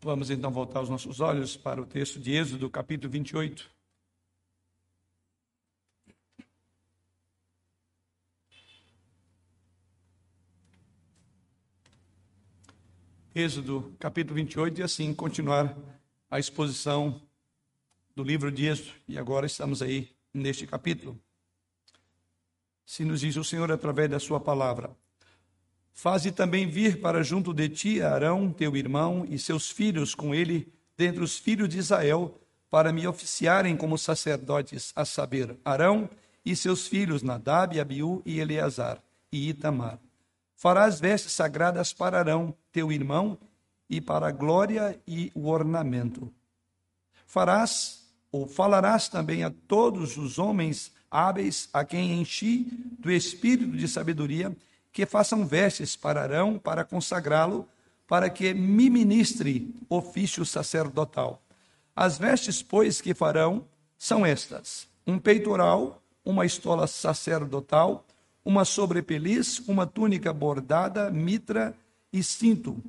Vamos então voltar os nossos olhos para o texto de Êxodo, capítulo 28. Êxodo, capítulo 28, e assim continuar a exposição do livro de Êxodo. E agora estamos aí neste capítulo. Se nos diz o Senhor através da sua palavra: Faze também vir para junto de ti Arão, teu irmão, e seus filhos com ele, dentre os filhos de Israel, para me oficiarem como sacerdotes, a saber, Arão e seus filhos Nadab, Abiú e Eleazar, e Itamar. Farás vestes sagradas para Arão, teu irmão, e para a glória e o ornamento. Farás ou falarás também a todos os homens hábeis a quem enchi do espírito de sabedoria que façam vestes para Arão, para consagrá-lo, para que me ministre ofício sacerdotal. As vestes, pois, que farão são estas: um peitoral, uma estola sacerdotal, uma sobrepeliz, uma túnica bordada, mitra e cinto.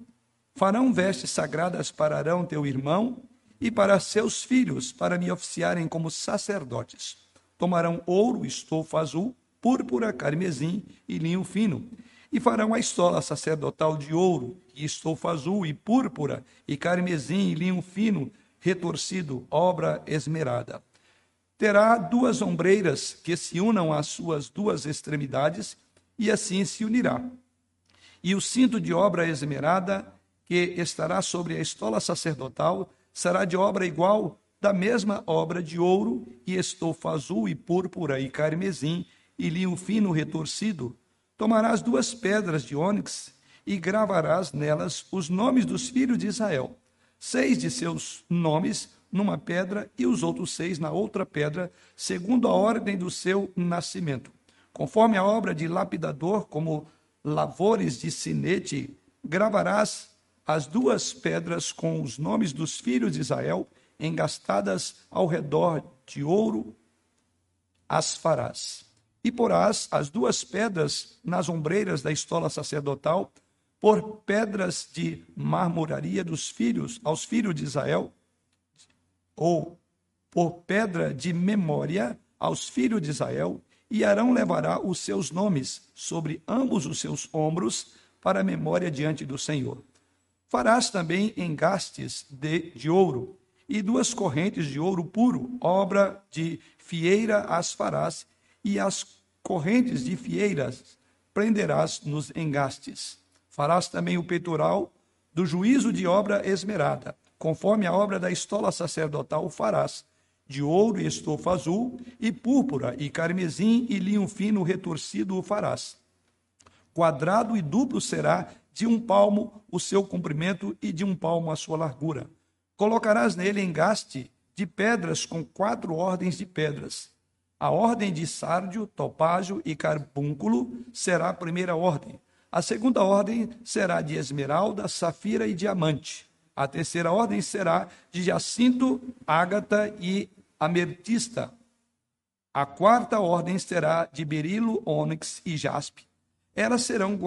Farão vestes sagradas para Arão, teu irmão, e para seus filhos, para me oficiarem como sacerdotes. Tomarão ouro, estofa azul, púrpura, carmesim e linho fino. E farão a estola sacerdotal de ouro, e estofa azul, e púrpura, e carmesim, e linho fino, retorcido, obra esmerada. Terá duas ombreiras que se unam às suas duas extremidades, e assim se unirá. E o cinto de obra esmerada, que estará sobre a estola sacerdotal, será de obra igual da mesma obra de ouro, e estofa azul, e púrpura, e carmesim, e linho fino retorcido, tomarás duas pedras de ônix e gravarás nelas os nomes dos filhos de Israel, seis de seus nomes numa pedra e os outros seis na outra pedra, segundo a ordem do seu nascimento. Conforme a obra de lapidador, como lavores de sinete, gravarás as duas pedras com os nomes dos filhos de Israel, engastadas ao redor de ouro, as farás. E porás as duas pedras nas ombreiras da estola sacerdotal, por pedras de marmoraria dos filhos, aos filhos de Israel, ou por pedra de memória aos filhos de Israel, e Arão levará os seus nomes sobre ambos os seus ombros para memória diante do Senhor. Farás também engastes de, de ouro e duas correntes de ouro puro, obra de fieira as farás, e as correntes de fieiras prenderás nos engastes. Farás também o peitoral do juízo de obra esmerada, conforme a obra da estola sacerdotal o farás, de ouro e estofa azul, e púrpura, e carmesim, e linho fino retorcido o farás. Quadrado e duplo será de um palmo o seu comprimento e de um palmo a sua largura Colocarás nele engaste de pedras com quatro ordens de pedras. A ordem de sárdio, topázio e carbúnculo será a primeira ordem. A segunda ordem será de esmeralda, safira e diamante. A terceira ordem será de jacinto, ágata e ametista. A quarta ordem será de berilo, ônix e jaspe. Elas serão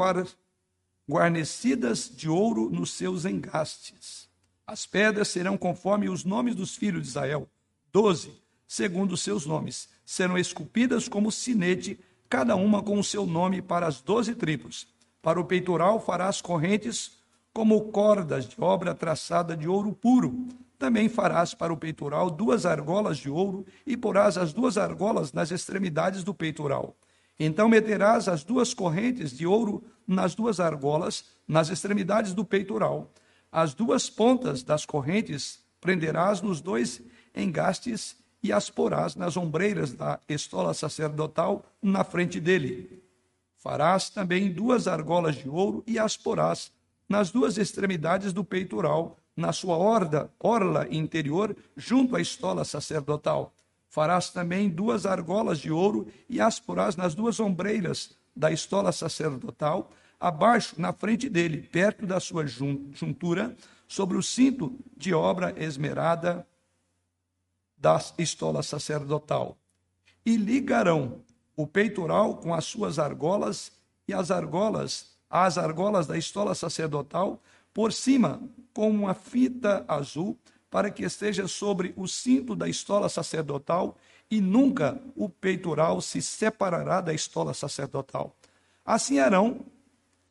guarnecidas de ouro nos seus engastes. As pedras serão conforme os nomes dos filhos de Israel, doze, segundo os seus nomes. Serão esculpidas como sinete, cada uma com o seu nome para as doze tribos. Para o peitoral farás correntes como cordas de obra traçada de ouro puro. Também farás para o peitoral duas argolas de ouro e porás as duas argolas nas extremidades do peitoral. Então meterás as duas correntes de ouro nas duas argolas, nas extremidades do peitoral. As duas pontas das correntes prenderás nos dois engastes e as porás nas ombreiras da estola sacerdotal na frente dele. Farás também duas argolas de ouro e as porás nas duas extremidades do peitoral, na sua orda, orla interior, junto à estola sacerdotal. Farás também duas argolas de ouro e as porás nas duas ombreiras da estola sacerdotal, abaixo, na frente dele, perto da sua juntura, sobre o cinto de obra esmerada da estola sacerdotal. E ligarão o peitoral com as suas argolas e as argolas, as argolas da estola sacerdotal, por cima com uma fita azul, para que esteja sobre o cinto da estola sacerdotal, e nunca o peitoral se separará da estola sacerdotal. Assim Arão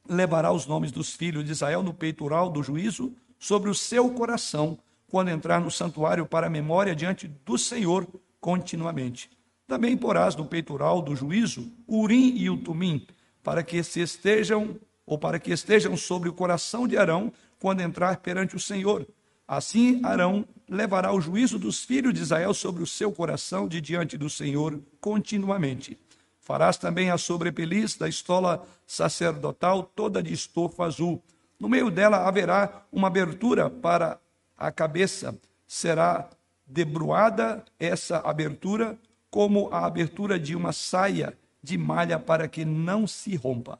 levará os nomes dos filhos de Israel no peitoral do juízo sobre o seu coração, quando entrar no santuário para a memória diante do Senhor continuamente. Também porás no peitoral do juízo o Urim e o Tumim, para que se estejam ou para que estejam sobre o coração de Arão quando entrar perante o Senhor. Assim Arão levará o juízo dos filhos de Israel sobre o seu coração de diante do Senhor continuamente. Farás também a sobrepeliz da estola sacerdotal toda de estofa azul. No meio dela haverá uma abertura para a cabeça. Será debruada essa abertura como a abertura de uma saia de malha para que não se rompa.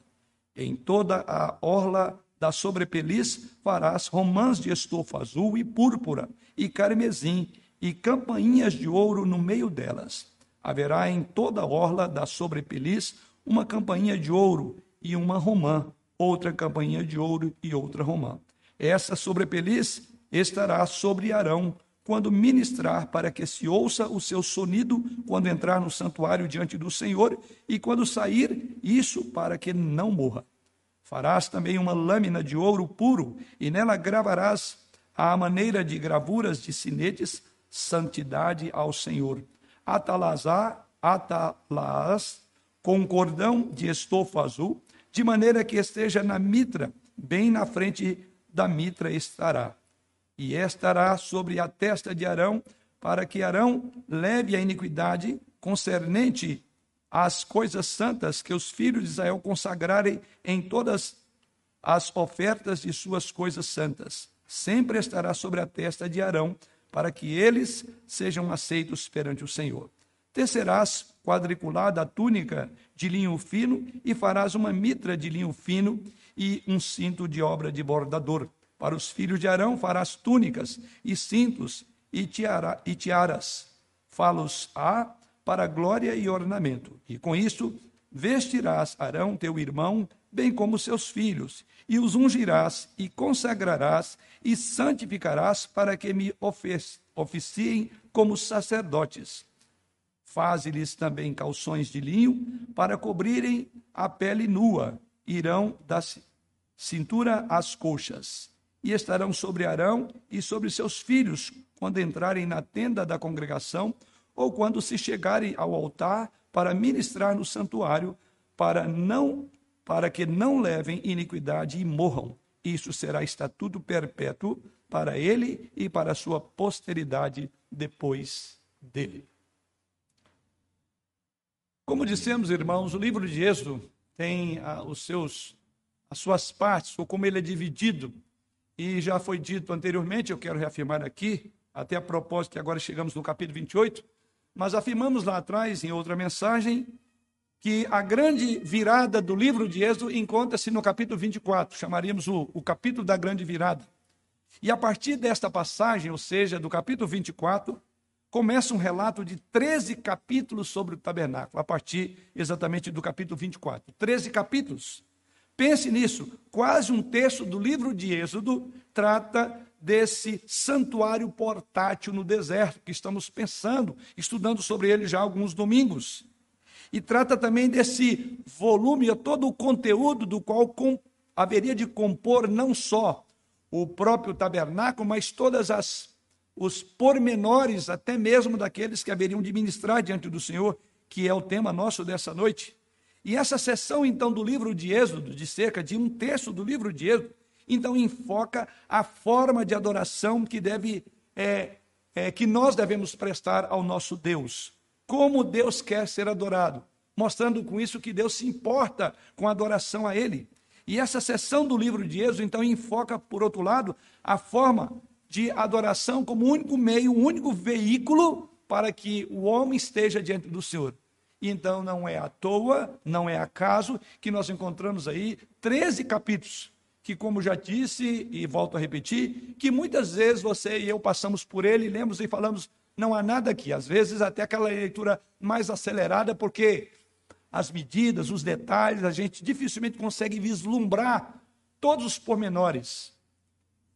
Em toda a orla da sobrepeliz farás romãs de estofa azul e púrpura, e carmesim, e campainhas de ouro no meio delas. Haverá em toda a orla da sobrepeliz uma campainha de ouro e uma romã, outra campainha de ouro e outra romã. Essa sobrepeliz estará sobre Arão, quando ministrar, para que se ouça o seu sonido quando entrar no santuário diante do Senhor, e quando sair, isso para que não morra. Farás também uma lâmina de ouro puro, e nela gravarás, à maneira de gravuras de sinetes, santidade ao Senhor. Atalazá, atalás, com cordão de estofa azul, de maneira que esteja na mitra, bem na frente da mitra estará e estará sobre a testa de Arão, para que Arão leve a iniquidade concernente às coisas santas que os filhos de Israel consagrarem em todas as ofertas de suas coisas santas. Sempre estará sobre a testa de Arão, para que eles sejam aceitos perante o Senhor. Tecerás quadriculada a túnica de linho fino e farás uma mitra de linho fino e um cinto de obra de bordador. Para os filhos de Arão farás túnicas e cintos e, tiara, e tiaras. Falos a para glória e ornamento. E com isto vestirás Arão, teu irmão, bem como seus filhos, e os ungirás e consagrarás e santificarás para que me oficiem como sacerdotes. Faze-lhes também calções de linho para cobrirem a pele nua, irão da cintura às coxas e estarão sobre Arão e sobre seus filhos quando entrarem na tenda da congregação ou quando se chegarem ao altar para ministrar no santuário, para não para que não levem iniquidade e morram. Isso será estatuto perpétuo para ele e para sua posteridade depois dele. Como dissemos, irmãos, o livro de Êxodo tem ah, os seus as suas partes, ou como ele é dividido e já foi dito anteriormente, eu quero reafirmar aqui, até a propósito que agora chegamos no capítulo 28, mas afirmamos lá atrás, em outra mensagem, que a grande virada do livro de Êxodo encontra-se no capítulo 24, chamaríamos o, o capítulo da grande virada. E a partir desta passagem, ou seja, do capítulo 24, começa um relato de 13 capítulos sobre o tabernáculo, a partir exatamente do capítulo 24. 13 capítulos. Pense nisso, quase um terço do livro de Êxodo trata desse santuário portátil no deserto, que estamos pensando, estudando sobre ele já alguns domingos. E trata também desse volume, todo o conteúdo do qual com, haveria de compor não só o próprio tabernáculo, mas todas as os pormenores, até mesmo daqueles que haveriam de ministrar diante do Senhor, que é o tema nosso dessa noite. E essa sessão, então, do livro de Êxodo, de cerca de um terço do livro de Êxodo, então enfoca a forma de adoração que deve é, é, que nós devemos prestar ao nosso Deus. Como Deus quer ser adorado, mostrando com isso que Deus se importa com a adoração a Ele. E essa sessão do livro de Êxodo, então, enfoca, por outro lado, a forma de adoração como único meio, único veículo para que o homem esteja diante do Senhor. Então não é à toa, não é acaso que nós encontramos aí 13 capítulos, que como já disse e volto a repetir, que muitas vezes você e eu passamos por ele, lemos e falamos, não há nada aqui. Às vezes até aquela leitura mais acelerada, porque as medidas, os detalhes, a gente dificilmente consegue vislumbrar todos os pormenores.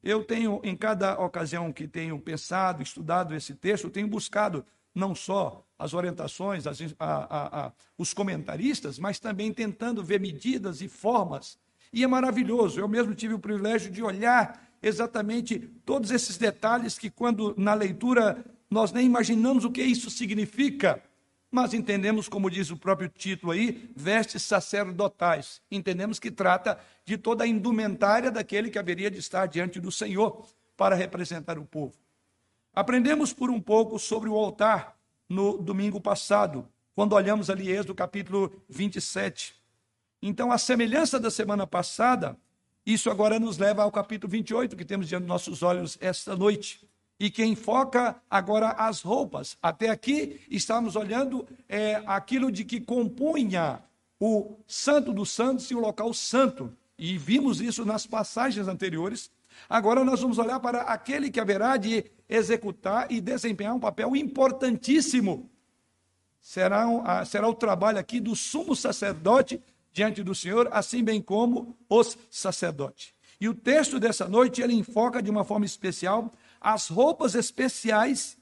eu tenho, em cada ocasião que tenho pensado, estudado esse texto, eu tenho buscado não só as orientações, as, a, a, a, os comentaristas, mas também tentando ver medidas e formas. E é maravilhoso. Eu mesmo tive o privilégio de olhar exatamente todos esses detalhes que, quando na leitura nós nem imaginamos o que isso significa, mas entendemos, como diz o próprio título aí, vestes sacerdotais. Entendemos que trata de toda a indumentária daquele que haveria de estar diante do Senhor para representar o povo. Aprendemos por um pouco sobre o altar no domingo passado, quando olhamos ali Êxodo capítulo 27. Então, a semelhança da semana passada, isso agora nos leva ao capítulo 28, que temos diante dos nossos olhos esta noite e que enfoca agora as roupas. Até aqui estamos olhando é, aquilo de que compunha o Santo dos Santos e o local santo. E vimos isso nas passagens anteriores. Agora nós vamos olhar para aquele que haverá de executar e desempenhar um papel importantíssimo. Será, será o trabalho aqui do sumo sacerdote diante do Senhor, assim bem como os sacerdotes. E o texto dessa noite ele enfoca de uma forma especial as roupas especiais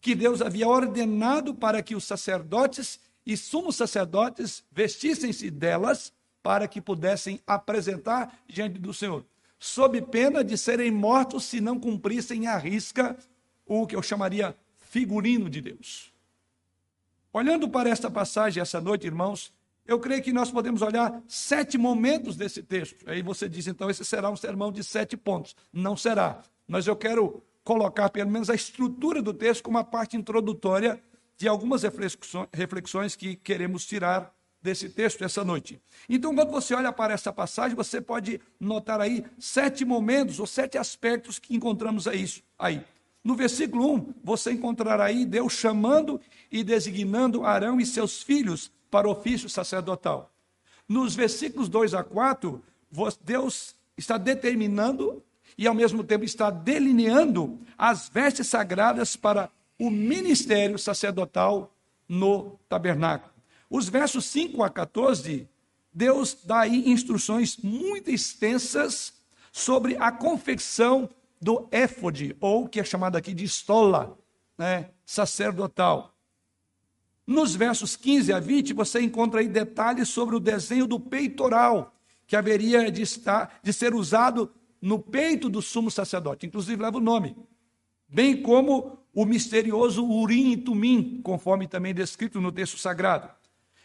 que Deus havia ordenado para que os sacerdotes e sumos sacerdotes vestissem-se delas para que pudessem apresentar diante do Senhor, sob pena de serem mortos se não cumprissem à risca o que eu chamaria figurino de Deus. Olhando para esta passagem essa noite, irmãos, eu creio que nós podemos olhar sete momentos desse texto. Aí você diz, então, esse será um sermão de sete pontos. Não será mas eu quero colocar pelo menos a estrutura do texto como uma parte introdutória de algumas reflexões que queremos tirar desse texto essa noite. Então, quando você olha para essa passagem, você pode notar aí sete momentos ou sete aspectos que encontramos aí. aí. No versículo 1, você encontrará aí Deus chamando e designando Arão e seus filhos para o ofício sacerdotal. Nos versículos 2 a 4, Deus está determinando e ao mesmo tempo está delineando as vestes sagradas para o ministério sacerdotal no tabernáculo. Os versos 5 a 14, Deus dá aí instruções muito extensas sobre a confecção do éfode, ou que é chamado aqui de estola, né, sacerdotal. Nos versos 15 a 20, você encontra aí detalhes sobre o desenho do peitoral, que haveria de, estar, de ser usado no peito do sumo sacerdote, inclusive leva o nome, bem como o misterioso Urim e Tumim, conforme também descrito no texto sagrado.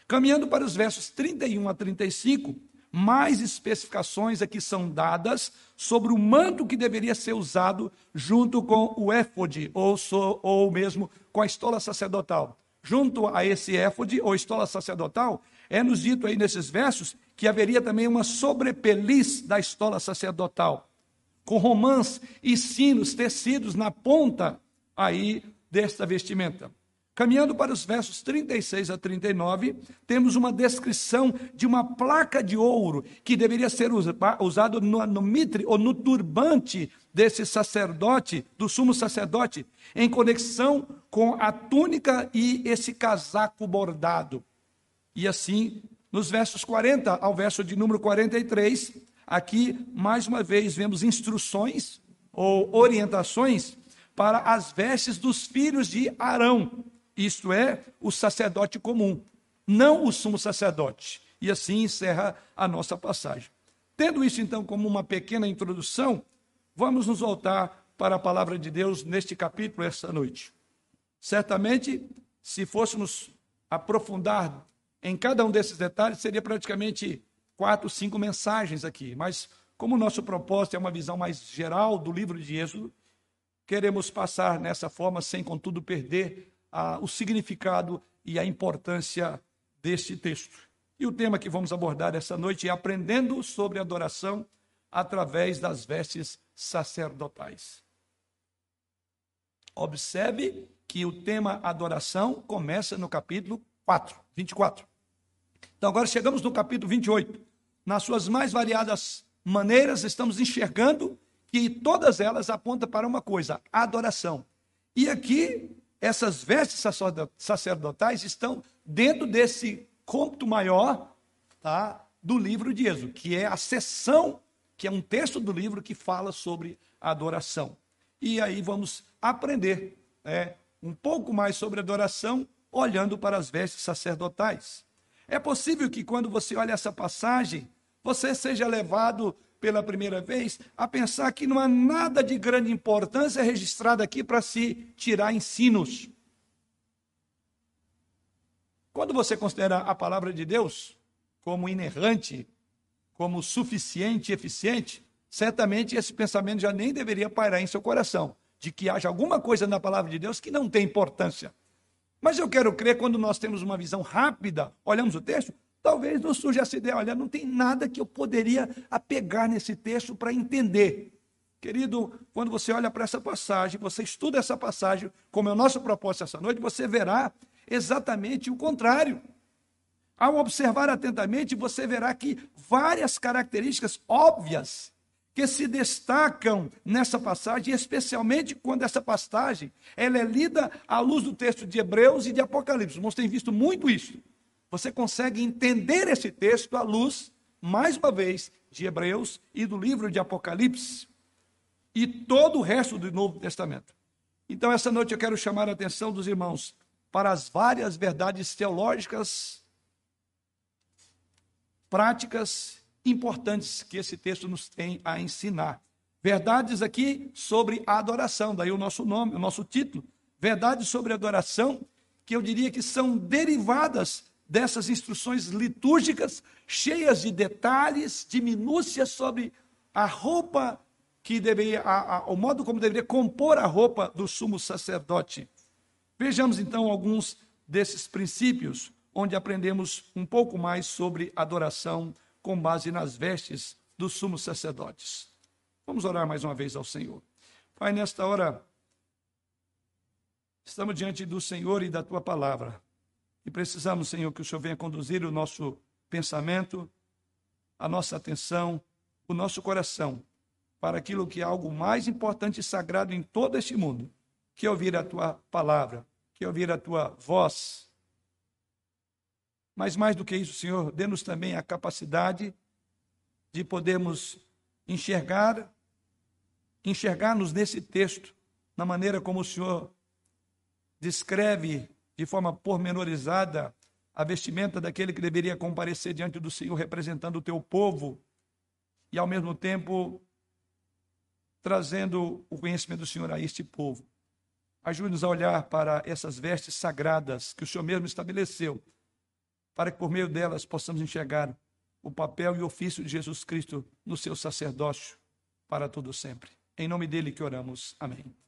Caminhando para os versos 31 a 35, mais especificações aqui são dadas sobre o manto que deveria ser usado junto com o éfode, ou, so, ou mesmo com a estola sacerdotal. Junto a esse éfode, ou estola sacerdotal, é nos dito aí nesses versos que haveria também uma sobrepeliz da estola sacerdotal, com romãs e sinos tecidos na ponta aí desta vestimenta. Caminhando para os versos 36 a 39, temos uma descrição de uma placa de ouro que deveria ser usado no, no mitre ou no turbante desse sacerdote, do sumo sacerdote, em conexão com a túnica e esse casaco bordado. E assim nos versos 40 ao verso de número 43, aqui, mais uma vez, vemos instruções ou orientações para as vestes dos filhos de Arão, isto é, o sacerdote comum, não o sumo sacerdote. E assim encerra a nossa passagem. Tendo isso, então, como uma pequena introdução, vamos nos voltar para a palavra de Deus neste capítulo, esta noite. Certamente, se fôssemos aprofundar em cada um desses detalhes seria praticamente quatro, cinco mensagens aqui, mas como o nosso propósito é uma visão mais geral do livro de Êxodo, queremos passar nessa forma sem, contudo, perder ah, o significado e a importância deste texto. E o tema que vamos abordar essa noite é aprendendo sobre adoração através das vestes sacerdotais. Observe que o tema adoração começa no capítulo 4, 24. Então, agora chegamos no capítulo 28. Nas suas mais variadas maneiras, estamos enxergando que todas elas apontam para uma coisa: a adoração. E aqui, essas vestes sacerdotais estão dentro desse cômputo maior tá, do livro de Êxodo, que é a sessão que é um texto do livro que fala sobre adoração. E aí vamos aprender é, um pouco mais sobre adoração olhando para as vestes sacerdotais. É possível que quando você olha essa passagem, você seja levado pela primeira vez a pensar que não há nada de grande importância registrado aqui para se tirar ensinos. Quando você considera a palavra de Deus como inerrante, como suficiente e eficiente, certamente esse pensamento já nem deveria pairar em seu coração, de que haja alguma coisa na palavra de Deus que não tem importância. Mas eu quero crer, quando nós temos uma visão rápida, olhamos o texto, talvez nos surja essa ideia: olha, não tem nada que eu poderia apegar nesse texto para entender. Querido, quando você olha para essa passagem, você estuda essa passagem, como é o nosso propósito essa noite, você verá exatamente o contrário. Ao observar atentamente, você verá que várias características óbvias que se destacam nessa passagem, especialmente quando essa passagem ela é lida à luz do texto de Hebreus e de Apocalipse. Nós temos visto muito isso. Você consegue entender esse texto à luz, mais uma vez, de Hebreus e do livro de Apocalipse e todo o resto do Novo Testamento. Então, essa noite eu quero chamar a atenção dos irmãos para as várias verdades teológicas, práticas importantes que esse texto nos tem a ensinar. Verdades aqui sobre a adoração, daí o nosso nome, o nosso título. Verdades sobre adoração, que eu diria que são derivadas dessas instruções litúrgicas, cheias de detalhes, de minúcias sobre a roupa que deveria, a, a, o modo como deveria compor a roupa do sumo sacerdote. Vejamos então alguns desses princípios, onde aprendemos um pouco mais sobre adoração com base nas vestes dos sumos sacerdotes. Vamos orar mais uma vez ao Senhor. Pai, nesta hora, estamos diante do Senhor e da tua palavra. E precisamos, Senhor, que o Senhor venha conduzir o nosso pensamento, a nossa atenção, o nosso coração para aquilo que é algo mais importante e sagrado em todo este mundo, que é ouvir a tua palavra, que é ouvir a tua voz, mas mais do que isso, Senhor, dê-nos também a capacidade de podermos enxergar, enxergar-nos nesse texto, na maneira como o Senhor descreve de forma pormenorizada a vestimenta daquele que deveria comparecer diante do Senhor representando o teu povo e ao mesmo tempo trazendo o conhecimento do Senhor a este povo. Ajude-nos a olhar para essas vestes sagradas que o Senhor mesmo estabeleceu para que por meio delas possamos enxergar o papel e ofício de Jesus Cristo no seu sacerdócio para todo sempre. Em nome dele que oramos. Amém.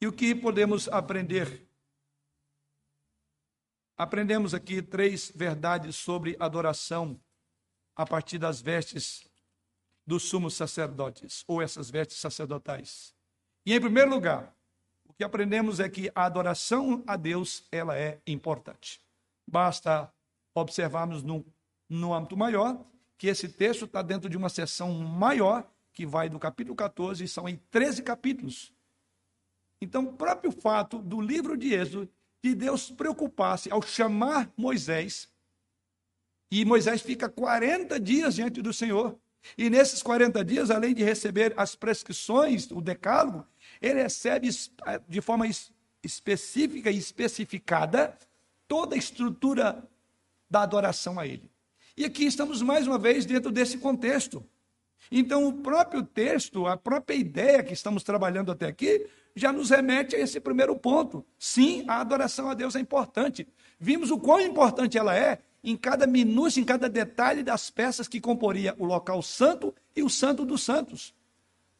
E o que podemos aprender? Aprendemos aqui três verdades sobre adoração a partir das vestes dos sumos sacerdotes, ou essas vestes sacerdotais. E em primeiro lugar, o que aprendemos é que a adoração a Deus, ela é importante. Basta observarmos no, no âmbito maior que esse texto está dentro de uma seção maior, que vai do capítulo 14, e são em 13 capítulos. Então, o próprio fato do livro de Êxodo, de Deus preocupar-se ao chamar Moisés, e Moisés fica 40 dias diante do Senhor, e nesses 40 dias, além de receber as prescrições, o decálogo, ele recebe de forma específica e especificada toda a estrutura da adoração a Ele. E aqui estamos mais uma vez dentro desse contexto. Então, o próprio texto, a própria ideia que estamos trabalhando até aqui, já nos remete a esse primeiro ponto. Sim, a adoração a Deus é importante. Vimos o quão importante ela é em cada minúcia, em cada detalhe das peças que comporia o local santo e o santo dos santos.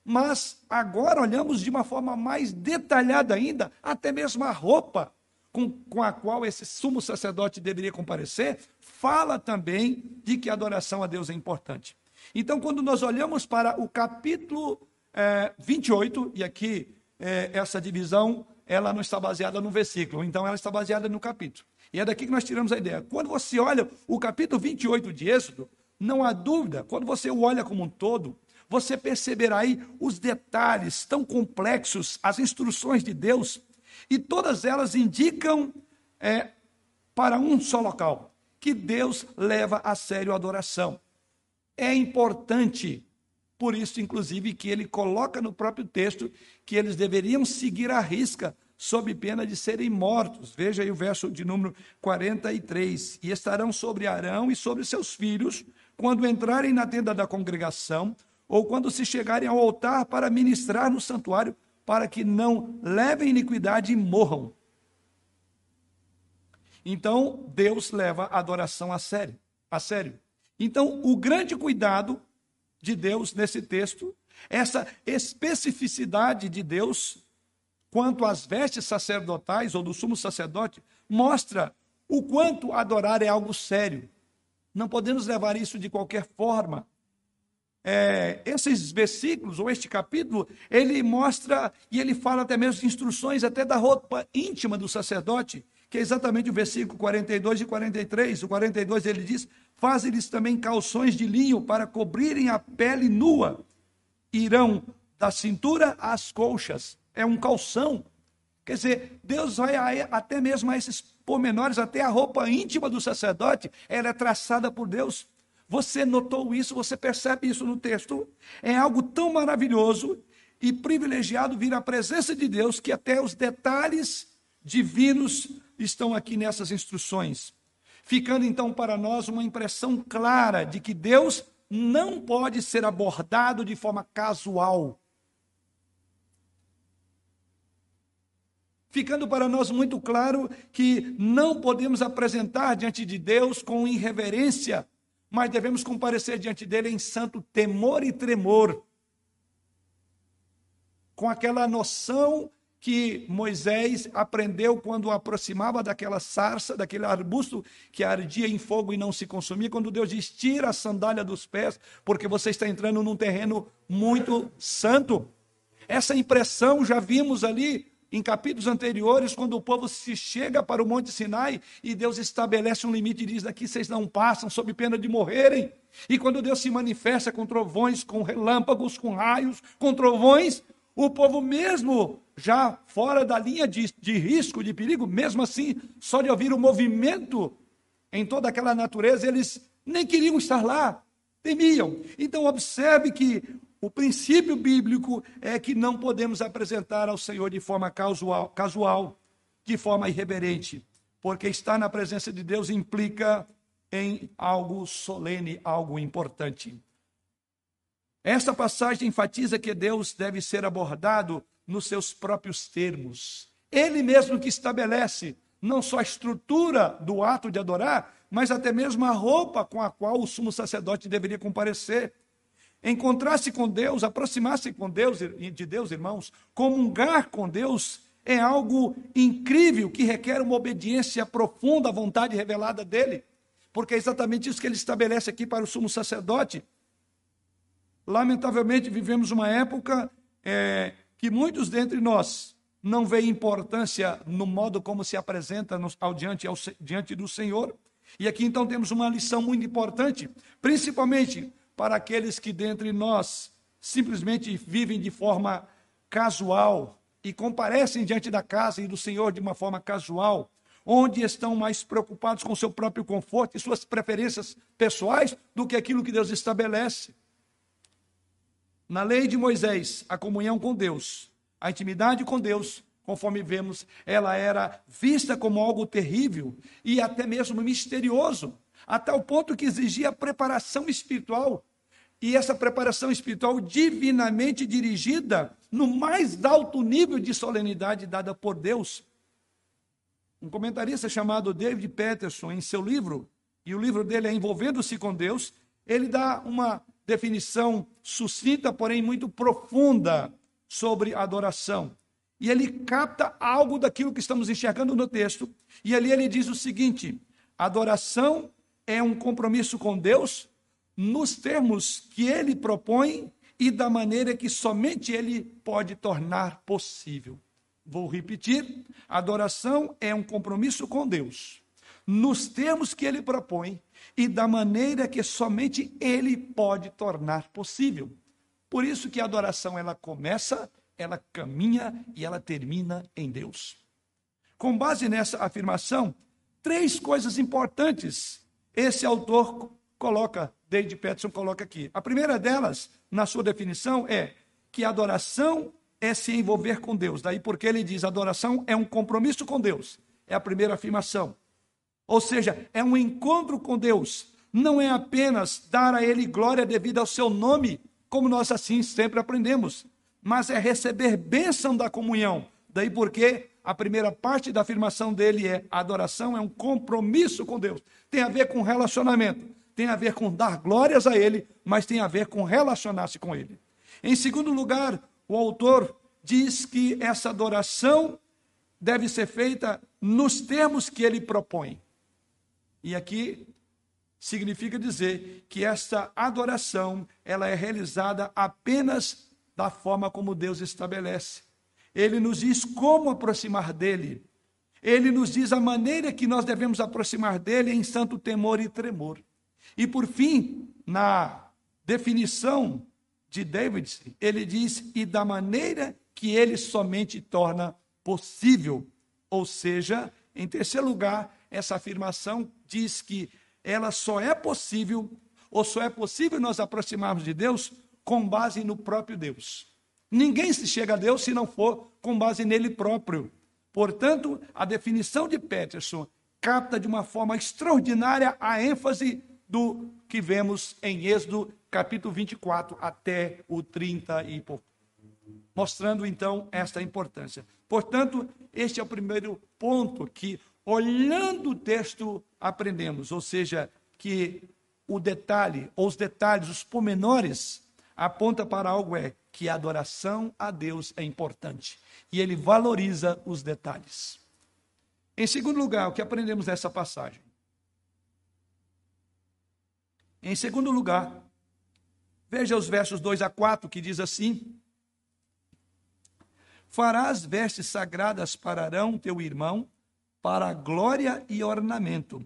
Mas agora olhamos de uma forma mais detalhada ainda, até mesmo a roupa com, com a qual esse sumo sacerdote deveria comparecer, fala também de que a adoração a Deus é importante. Então, quando nós olhamos para o capítulo é, 28, e aqui é, essa divisão ela não está baseada no versículo, então ela está baseada no capítulo. E é daqui que nós tiramos a ideia. Quando você olha o capítulo 28 de Êxodo, não há dúvida, quando você o olha como um todo, você perceberá aí os detalhes tão complexos, as instruções de Deus e todas elas indicam é, para um só local, que Deus leva a sério a adoração. É importante. Por isso, inclusive, que ele coloca no próprio texto que eles deveriam seguir a risca sob pena de serem mortos. Veja aí o verso de número 43. E estarão sobre Arão e sobre seus filhos, quando entrarem na tenda da congregação, ou quando se chegarem ao altar para ministrar no santuário, para que não levem iniquidade e morram. Então, Deus leva a adoração a sério, a sério. Então, o grande cuidado de Deus nesse texto, essa especificidade de Deus quanto às vestes sacerdotais ou do sumo sacerdote, mostra o quanto adorar é algo sério. Não podemos levar isso de qualquer forma. É, esses versículos, ou este capítulo, ele mostra e ele fala até mesmo de instruções até da roupa íntima do sacerdote, que é exatamente o versículo 42 e 43. O 42 ele diz: Faz-lhes também calções de linho para cobrirem a pele nua, irão da cintura às colchas é um calção. Quer dizer, Deus vai até mesmo a esses pormenores, até a roupa íntima do sacerdote, ela é traçada por Deus. Você notou isso, você percebe isso no texto? É algo tão maravilhoso e privilegiado vir à presença de Deus que até os detalhes divinos estão aqui nessas instruções. Ficando então para nós uma impressão clara de que Deus não pode ser abordado de forma casual. ficando para nós muito claro que não podemos apresentar diante de Deus com irreverência, mas devemos comparecer diante dele em santo temor e tremor, com aquela noção que Moisés aprendeu quando aproximava daquela sarça, daquele arbusto que ardia em fogo e não se consumia, quando Deus diz: tira a sandália dos pés, porque você está entrando num terreno muito santo. Essa impressão já vimos ali em capítulos anteriores, quando o povo se chega para o Monte Sinai e Deus estabelece um limite e diz: daqui vocês não passam, sob pena de morrerem. E quando Deus se manifesta com trovões, com relâmpagos, com raios, com trovões, o povo, mesmo já fora da linha de, de risco, de perigo, mesmo assim, só de ouvir o movimento em toda aquela natureza, eles nem queriam estar lá, temiam. Então, observe que o princípio bíblico é que não podemos apresentar ao Senhor de forma casual, casual, de forma irreverente, porque estar na presença de Deus implica em algo solene, algo importante. Esta passagem enfatiza que Deus deve ser abordado nos seus próprios termos. Ele mesmo que estabelece não só a estrutura do ato de adorar, mas até mesmo a roupa com a qual o sumo sacerdote deveria comparecer. Encontrar-se com Deus, aproximar-se com Deus, de Deus, irmãos, comungar com Deus é algo incrível que requer uma obediência profunda à vontade revelada dele, porque é exatamente isso que ele estabelece aqui para o sumo sacerdote. Lamentavelmente, vivemos uma época é, que muitos dentre nós não veem importância no modo como se apresenta no, ao diante, ao, diante do Senhor. E aqui então temos uma lição muito importante, principalmente para aqueles que dentre nós simplesmente vivem de forma casual e comparecem diante da casa e do Senhor de uma forma casual, onde estão mais preocupados com seu próprio conforto e suas preferências pessoais do que aquilo que Deus estabelece. Na lei de Moisés, a comunhão com Deus, a intimidade com Deus, conforme vemos, ela era vista como algo terrível e até mesmo misterioso, até o ponto que exigia preparação espiritual e essa preparação espiritual divinamente dirigida no mais alto nível de solenidade dada por Deus. Um comentarista chamado David Peterson, em seu livro, e o livro dele é Envolvendo-se com Deus, ele dá uma definição sucinta, porém muito profunda sobre adoração. E ele capta algo daquilo que estamos enxergando no texto. E ali ele diz o seguinte: adoração é um compromisso com Deus nos termos que ele propõe e da maneira que somente ele pode tornar possível. Vou repetir: adoração é um compromisso com Deus, nos termos que ele propõe e da maneira que somente ele pode tornar possível. Por isso que a adoração ela começa, ela caminha e ela termina em Deus. Com base nessa afirmação, três coisas importantes esse autor coloca, David Peterson coloca aqui. A primeira delas, na sua definição, é que adoração é se envolver com Deus. Daí porque ele diz: adoração é um compromisso com Deus. É a primeira afirmação. Ou seja, é um encontro com Deus. Não é apenas dar a Ele glória devido ao seu nome, como nós assim sempre aprendemos, mas é receber bênção da comunhão. Daí porque a primeira parte da afirmação dele é: adoração é um compromisso com Deus. Tem a ver com relacionamento, tem a ver com dar glórias a Ele, mas tem a ver com relacionar-se com Ele. Em segundo lugar, o autor diz que essa adoração deve ser feita nos termos que ele propõe. E aqui significa dizer que essa adoração, ela é realizada apenas da forma como Deus estabelece. Ele nos diz como aproximar dele. Ele nos diz a maneira que nós devemos aproximar dele em santo temor e tremor. E por fim, na definição de David, ele diz: e da maneira que ele somente torna possível. Ou seja, em terceiro lugar, essa afirmação diz que ela só é possível, ou só é possível nós aproximarmos de Deus com base no próprio Deus. Ninguém se chega a Deus se não for com base nele próprio. Portanto, a definição de Peterson capta de uma forma extraordinária a ênfase do que vemos em Êxodo capítulo 24 até o 30 e pouco. Mostrando então esta importância. Portanto, este é o primeiro ponto que, olhando o texto, aprendemos, ou seja, que o detalhe, ou os detalhes, os pormenores, aponta para algo é que a adoração a Deus é importante e ele valoriza os detalhes. Em segundo lugar, o que aprendemos nessa passagem? Em segundo lugar, veja os versos 2 a 4 que diz assim: Farás vestes sagradas para Arão, teu irmão, para glória e ornamento.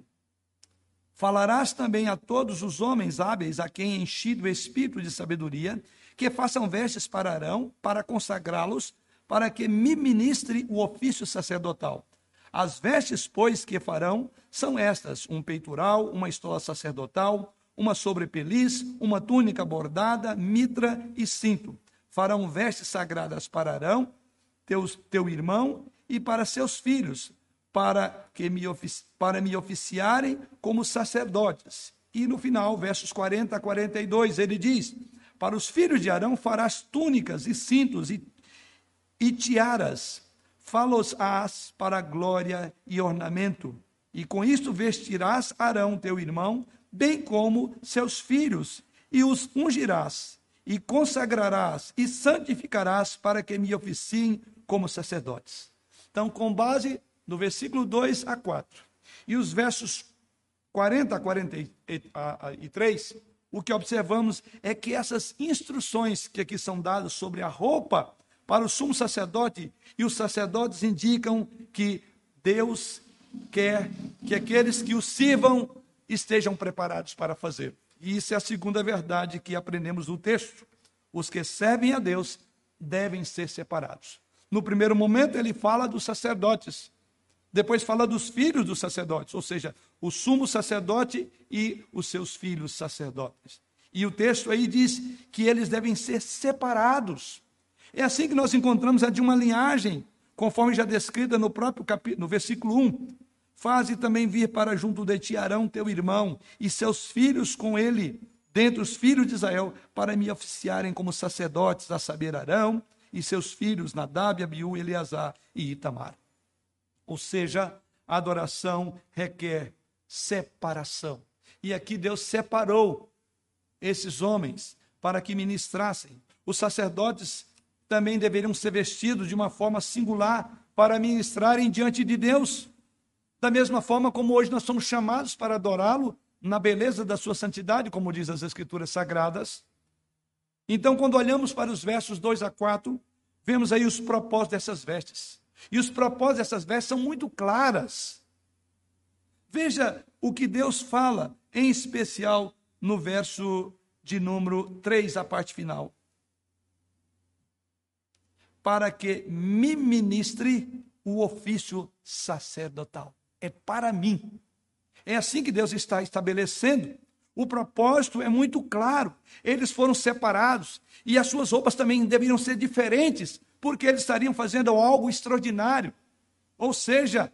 Falarás também a todos os homens hábeis a quem enchido o espírito de sabedoria, que façam vestes para Arão, para consagrá-los, para que me ministre o ofício sacerdotal. As vestes, pois, que farão são estas: um peitoral, uma estola sacerdotal, uma sobrepeliz, uma túnica bordada, mitra e cinto. Farão vestes sagradas para Arão, teu, teu irmão, e para seus filhos, para, que me, para me oficiarem como sacerdotes. E no final, versos 40 a 42, ele diz: Para os filhos de Arão farás túnicas e cintos e, e tiaras, falos-ás para glória e ornamento. E com isto vestirás Arão, teu irmão, bem como seus filhos, e os ungirás, e consagrarás, e santificarás para que me oficiem como sacerdotes. Então, com base no versículo 2 a 4 e os versos 40 a 43, o que observamos é que essas instruções que aqui são dadas sobre a roupa para o sumo sacerdote, e os sacerdotes indicam que Deus quer que aqueles que o sirvam estejam preparados para fazer. E isso é a segunda verdade que aprendemos no texto. Os que servem a Deus devem ser separados. No primeiro momento, ele fala dos sacerdotes. Depois fala dos filhos dos sacerdotes, ou seja, o sumo sacerdote e os seus filhos sacerdotes. E o texto aí diz que eles devem ser separados. É assim que nós encontramos a de uma linhagem, conforme já descrita no próprio capítulo, no versículo 1. Faze também vir para junto de ti Arão, teu irmão, e seus filhos com ele, dentre os filhos de Israel, para me oficiarem como sacerdotes, a saber, Arão e seus filhos, Nadab, Abiú, Eleazar e Itamar. Ou seja, a adoração requer separação. E aqui Deus separou esses homens para que ministrassem. Os sacerdotes também deveriam ser vestidos de uma forma singular para ministrarem diante de Deus. Da mesma forma como hoje nós somos chamados para adorá-lo na beleza da sua santidade, como diz as Escrituras Sagradas. Então, quando olhamos para os versos 2 a 4, vemos aí os propósitos dessas vestes. E os propósitos dessas vestes são muito claras. Veja o que Deus fala, em especial no verso de número 3, a parte final. Para que me ministre o ofício sacerdotal é para mim. É assim que Deus está estabelecendo O propósito é muito claro. Eles foram separados e as suas roupas também deveriam ser diferentes, porque eles estariam fazendo algo extraordinário. Ou seja,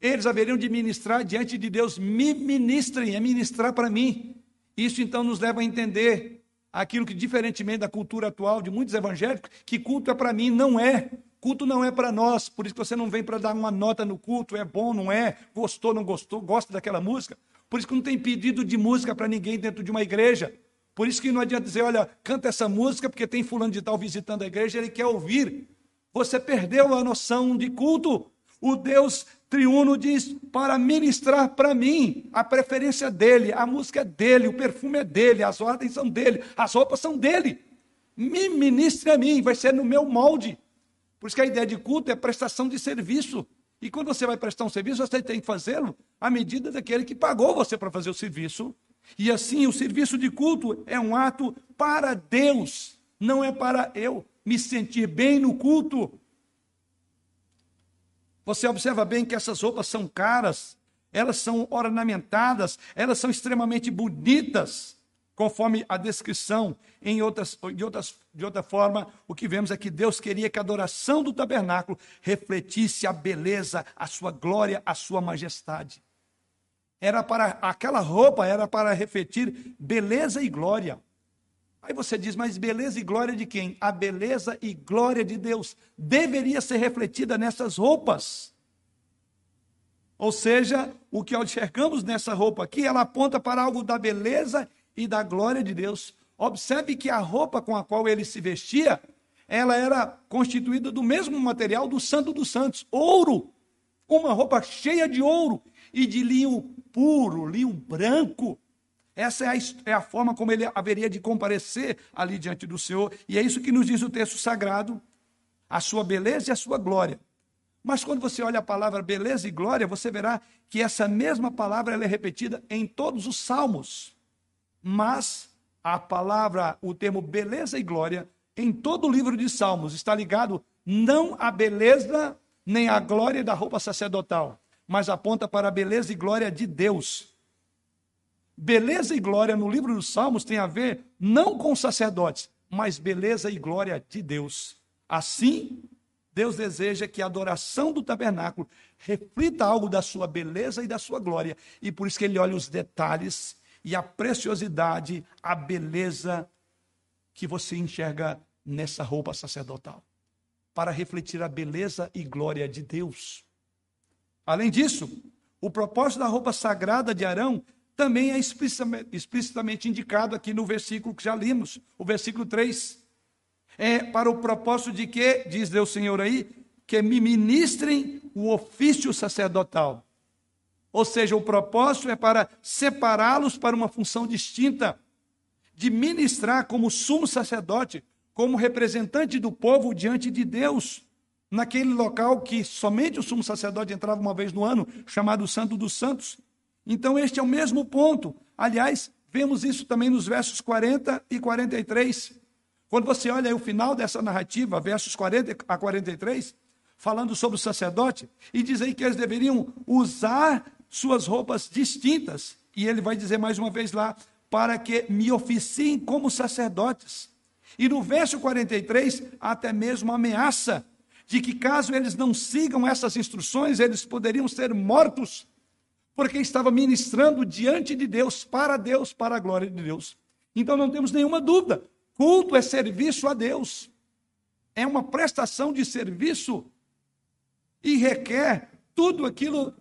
eles haveriam de ministrar diante de Deus. Me ministrem, é ministrar para mim. Isso então nos leva a entender aquilo que, diferentemente da cultura atual de muitos evangélicos, que culto é para mim, não é. Culto não é para nós, por isso que você não vem para dar uma nota no culto, é bom, não é, gostou, não gostou, gosta daquela música. Por isso que não tem pedido de música para ninguém dentro de uma igreja. Por isso que não adianta dizer, olha, canta essa música porque tem fulano de tal visitando a igreja, ele quer ouvir. Você perdeu a noção de culto. O Deus triuno diz para ministrar para mim a preferência dele, a música é dele, o perfume é dele, as ordens são dele, as roupas são dele. Me ministre a mim, vai ser no meu molde. Por isso que a ideia de culto é prestação de serviço. E quando você vai prestar um serviço, você tem que fazê-lo à medida daquele que pagou você para fazer o serviço. E assim, o serviço de culto é um ato para Deus, não é para eu me sentir bem no culto. Você observa bem que essas roupas são caras, elas são ornamentadas, elas são extremamente bonitas conforme a descrição, em outras, de, outras, de outra forma, o que vemos é que Deus queria que a adoração do tabernáculo refletisse a beleza, a sua glória, a sua majestade. Era para aquela roupa era para refletir beleza e glória. Aí você diz, mas beleza e glória de quem? A beleza e glória de Deus deveria ser refletida nessas roupas. Ou seja, o que enxergamos nessa roupa aqui, ela aponta para algo da beleza e da glória de Deus. Observe que a roupa com a qual ele se vestia, ela era constituída do mesmo material do Santo dos Santos, ouro. Uma roupa cheia de ouro e de linho puro, linho branco. Essa é a, é a, forma como ele haveria de comparecer ali diante do Senhor. E é isso que nos diz o texto sagrado: a sua beleza e a sua glória. Mas quando você olha a palavra beleza e glória, você verá que essa mesma palavra é repetida em todos os salmos mas a palavra, o termo beleza e glória, em todo o livro de Salmos, está ligado não à beleza nem à glória da roupa sacerdotal, mas aponta para a beleza e glória de Deus. Beleza e glória no livro dos Salmos tem a ver não com sacerdotes, mas beleza e glória de Deus. Assim, Deus deseja que a adoração do tabernáculo reflita algo da sua beleza e da sua glória, e por isso que ele olha os detalhes e a preciosidade, a beleza que você enxerga nessa roupa sacerdotal, para refletir a beleza e glória de Deus. Além disso, o propósito da roupa sagrada de Arão também é explicitamente indicado aqui no versículo que já limos, o versículo 3. É para o propósito de que, diz Deus Senhor aí, que me ministrem o ofício sacerdotal. Ou seja, o propósito é para separá-los para uma função distinta, de ministrar como sumo sacerdote, como representante do povo diante de Deus, naquele local que somente o sumo sacerdote entrava uma vez no ano, chamado Santo dos Santos. Então, este é o mesmo ponto. Aliás, vemos isso também nos versos 40 e 43. Quando você olha o final dessa narrativa, versos 40 a 43, falando sobre o sacerdote, e diz aí que eles deveriam usar suas roupas distintas. E ele vai dizer mais uma vez lá, para que me oficiem como sacerdotes. E no verso 43, até mesmo ameaça de que caso eles não sigam essas instruções, eles poderiam ser mortos, porque estava ministrando diante de Deus, para Deus, para a glória de Deus. Então não temos nenhuma dúvida, culto é serviço a Deus. É uma prestação de serviço e requer tudo aquilo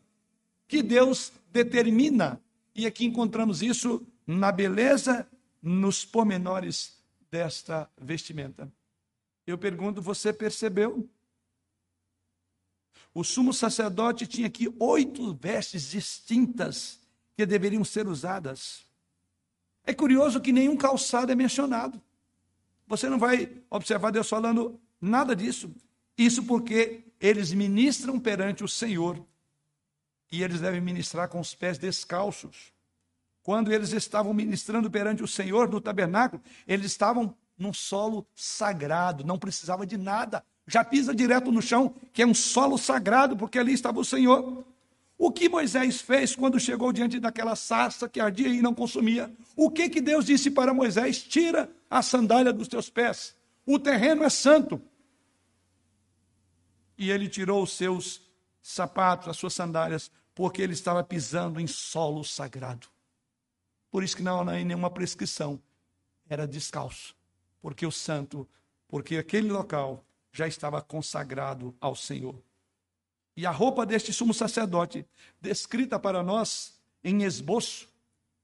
que Deus determina. E aqui encontramos isso na beleza, nos pormenores desta vestimenta. Eu pergunto, você percebeu? O sumo sacerdote tinha aqui oito vestes distintas que deveriam ser usadas. É curioso que nenhum calçado é mencionado. Você não vai observar Deus falando nada disso. Isso porque eles ministram perante o Senhor e eles devem ministrar com os pés descalços. Quando eles estavam ministrando perante o Senhor no tabernáculo, eles estavam num solo sagrado, não precisava de nada. Já pisa direto no chão, que é um solo sagrado, porque ali estava o Senhor. O que Moisés fez quando chegou diante daquela sarça que ardia e não consumia? O que que Deus disse para Moisés? Tira a sandália dos teus pés. O terreno é santo. E ele tirou os seus sapatos, as suas sandálias, porque ele estava pisando em solo sagrado. Por isso que não há nenhuma prescrição. Era descalço. Porque o santo, porque aquele local já estava consagrado ao Senhor. E a roupa deste sumo sacerdote, descrita para nós em esboço,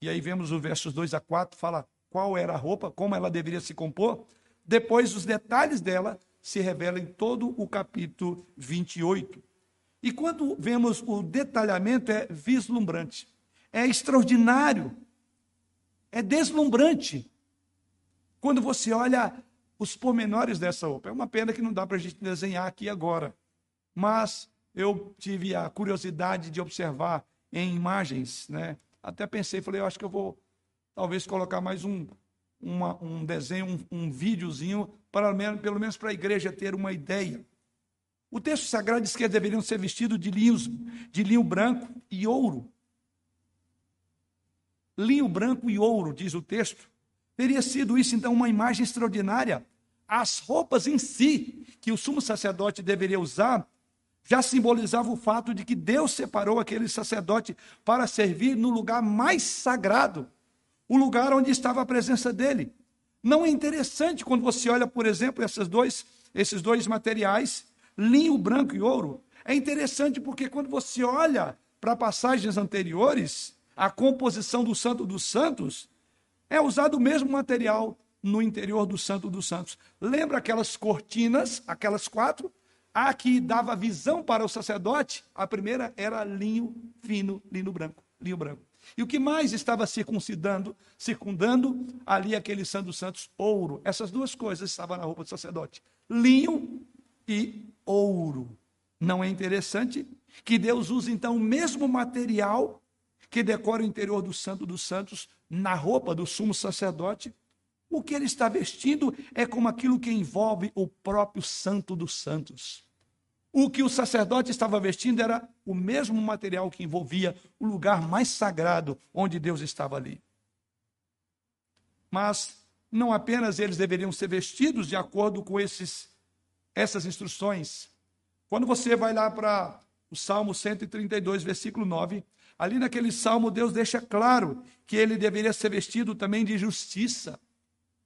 e aí vemos os versos 2 a 4, fala qual era a roupa, como ela deveria se compor. Depois, os detalhes dela se revelam em todo o capítulo 28. E quando vemos o detalhamento, é vislumbrante, é extraordinário, é deslumbrante. Quando você olha os pormenores dessa roupa, é uma pena que não dá para a gente desenhar aqui agora, mas eu tive a curiosidade de observar em imagens, né? Até pensei, falei, eu acho que eu vou talvez colocar mais um, uma, um desenho, um, um videozinho, para, pelo menos para a igreja ter uma ideia. O texto sagrado diz que eles deveriam ser vestidos de linhos, de linho branco e ouro. Linho branco e ouro, diz o texto. Teria sido isso, então, uma imagem extraordinária. As roupas em si que o sumo sacerdote deveria usar já simbolizava o fato de que Deus separou aquele sacerdote para servir no lugar mais sagrado, o lugar onde estava a presença dele. Não é interessante quando você olha, por exemplo, esses dois, esses dois materiais, linho branco e ouro? É interessante porque quando você olha para passagens anteriores, a composição do Santo dos Santos, é usado o mesmo material no interior do Santo dos Santos. Lembra aquelas cortinas, aquelas quatro? A que dava visão para o sacerdote, a primeira era linho fino, linho branco, linho branco. E o que mais estava circuncidando, circundando ali aquele Santo dos Santos? Ouro. Essas duas coisas estavam na roupa do sacerdote: linho e ouro. Não é interessante que Deus use então o mesmo material que decora o interior do Santo dos Santos na roupa do sumo sacerdote? O que ele está vestindo é como aquilo que envolve o próprio Santo dos Santos. O que o sacerdote estava vestindo era o mesmo material que envolvia o lugar mais sagrado onde Deus estava ali. Mas não apenas eles deveriam ser vestidos de acordo com esses, essas instruções. Quando você vai lá para o Salmo 132, versículo 9, ali naquele salmo Deus deixa claro que ele deveria ser vestido também de justiça.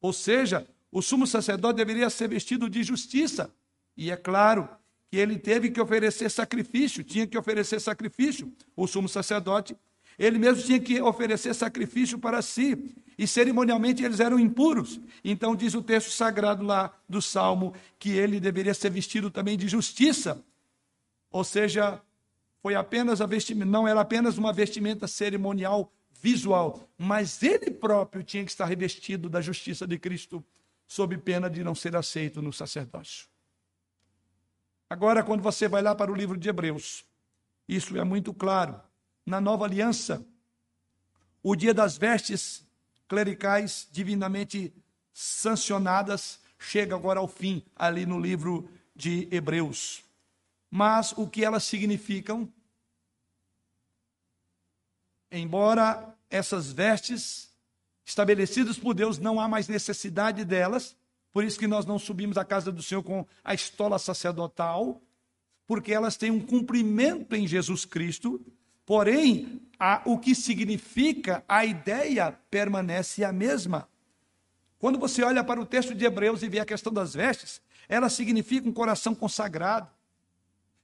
Ou seja, o sumo sacerdote deveria ser vestido de justiça. E é claro que ele teve que oferecer sacrifício, tinha que oferecer sacrifício, o sumo sacerdote. Ele mesmo tinha que oferecer sacrifício para si, e cerimonialmente eles eram impuros. Então diz o texto sagrado lá do Salmo que ele deveria ser vestido também de justiça. Ou seja, foi apenas a vestimenta, não era apenas uma vestimenta cerimonial visual, mas ele próprio tinha que estar revestido da justiça de Cristo, sob pena de não ser aceito no sacerdócio. Agora, quando você vai lá para o livro de Hebreus, isso é muito claro. Na nova aliança, o dia das vestes clericais divinamente sancionadas chega agora ao fim, ali no livro de Hebreus. Mas o que elas significam embora essas vestes estabelecidas por Deus não há mais necessidade delas, por isso que nós não subimos à casa do Senhor com a estola sacerdotal, porque elas têm um cumprimento em Jesus Cristo, porém, a, o que significa, a ideia permanece a mesma. Quando você olha para o texto de Hebreus e vê a questão das vestes, ela significa um coração consagrado.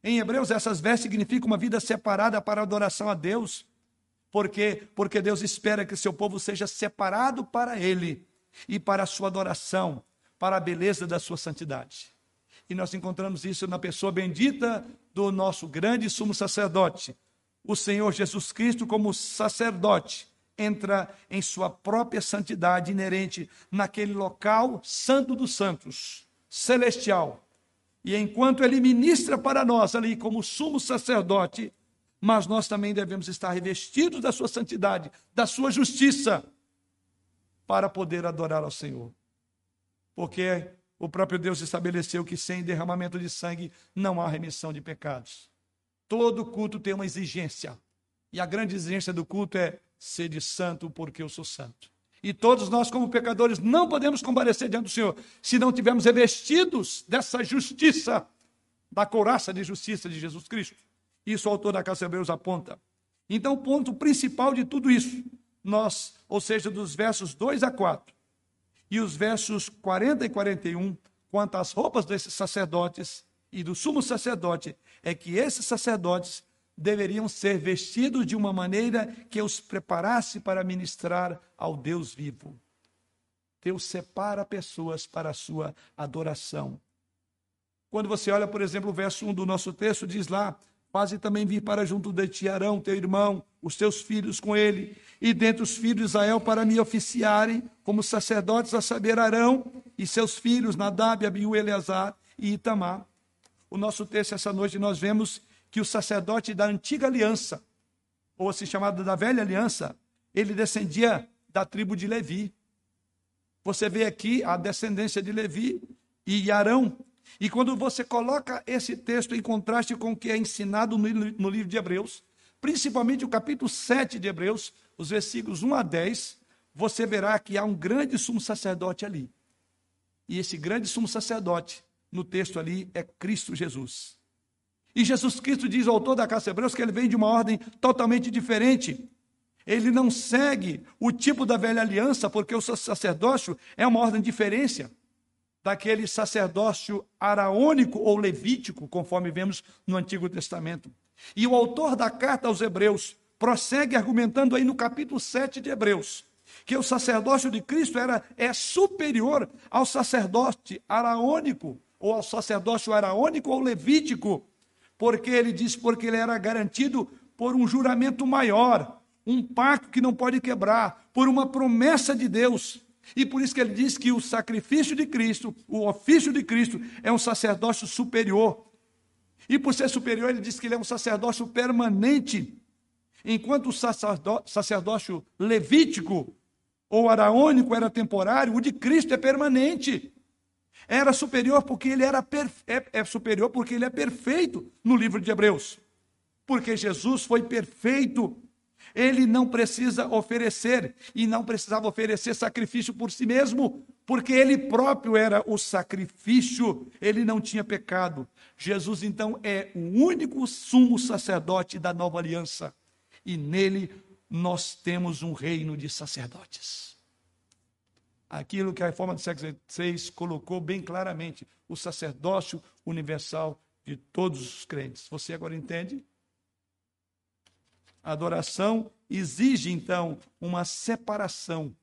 Em Hebreus, essas vestes significam uma vida separada para adoração a Deus. Por quê? Porque Deus espera que seu povo seja separado para Ele e para a sua adoração, para a beleza da sua santidade. E nós encontramos isso na pessoa bendita do nosso grande sumo sacerdote, o Senhor Jesus Cristo, como sacerdote, entra em sua própria santidade inerente naquele local santo dos santos, celestial. E enquanto ele ministra para nós ali como sumo sacerdote, mas nós também devemos estar revestidos da sua santidade, da sua justiça, para poder adorar ao Senhor. Porque o próprio Deus estabeleceu que sem derramamento de sangue não há remissão de pecados. Todo culto tem uma exigência. E a grande exigência do culto é ser de santo porque eu sou santo. E todos nós, como pecadores, não podemos comparecer diante do Senhor se não tivermos revestidos dessa justiça, da couraça de justiça de Jesus Cristo. Isso o autor da Casa Hebreus aponta. Então, o ponto principal de tudo isso, nós, ou seja, dos versos 2 a 4 e os versos 40 e 41, quanto às roupas desses sacerdotes e do sumo sacerdote, é que esses sacerdotes deveriam ser vestidos de uma maneira que os preparasse para ministrar ao Deus vivo. Deus separa pessoas para a sua adoração. Quando você olha, por exemplo, o verso 1 do nosso texto, diz lá: Faze também vir para junto de ti Arão, teu irmão, os teus filhos com ele, e dentre os filhos de Israel para me oficiarem como sacerdotes, a saber, Arão e seus filhos, Nadab, Abiú, Eleazar e Itamar. O nosso texto essa noite nós vemos que o sacerdote da antiga aliança, ou assim chamado da velha aliança, ele descendia da tribo de Levi. Você vê aqui a descendência de Levi e Arão. E quando você coloca esse texto em contraste com o que é ensinado no livro de Hebreus, principalmente o capítulo 7 de Hebreus, os versículos 1 a 10, você verá que há um grande sumo sacerdote ali. E esse grande sumo sacerdote, no texto ali, é Cristo Jesus. E Jesus Cristo diz ao autor da Casa Hebreus que ele vem de uma ordem totalmente diferente. Ele não segue o tipo da velha aliança, porque o sacerdócio é uma ordem de diferença daquele sacerdócio araônico ou levítico, conforme vemos no Antigo Testamento. E o autor da carta aos Hebreus prossegue argumentando aí no capítulo 7 de Hebreus, que o sacerdócio de Cristo era é superior ao sacerdote araônico ou ao sacerdócio araônico ou levítico, porque ele diz porque ele era garantido por um juramento maior, um pacto que não pode quebrar, por uma promessa de Deus. E por isso que ele diz que o sacrifício de Cristo, o ofício de Cristo, é um sacerdócio superior. E por ser superior, ele diz que ele é um sacerdócio permanente. Enquanto o sacerdócio levítico ou araônico era temporário, o de Cristo é permanente. Era superior porque ele era é, é superior porque ele é perfeito no livro de Hebreus. Porque Jesus foi perfeito. Ele não precisa oferecer e não precisava oferecer sacrifício por si mesmo, porque ele próprio era o sacrifício, ele não tinha pecado. Jesus então é o único sumo sacerdote da nova aliança e nele nós temos um reino de sacerdotes aquilo que a reforma do século XVI colocou bem claramente: o sacerdócio universal de todos os crentes. Você agora entende? A adoração exige, então, uma separação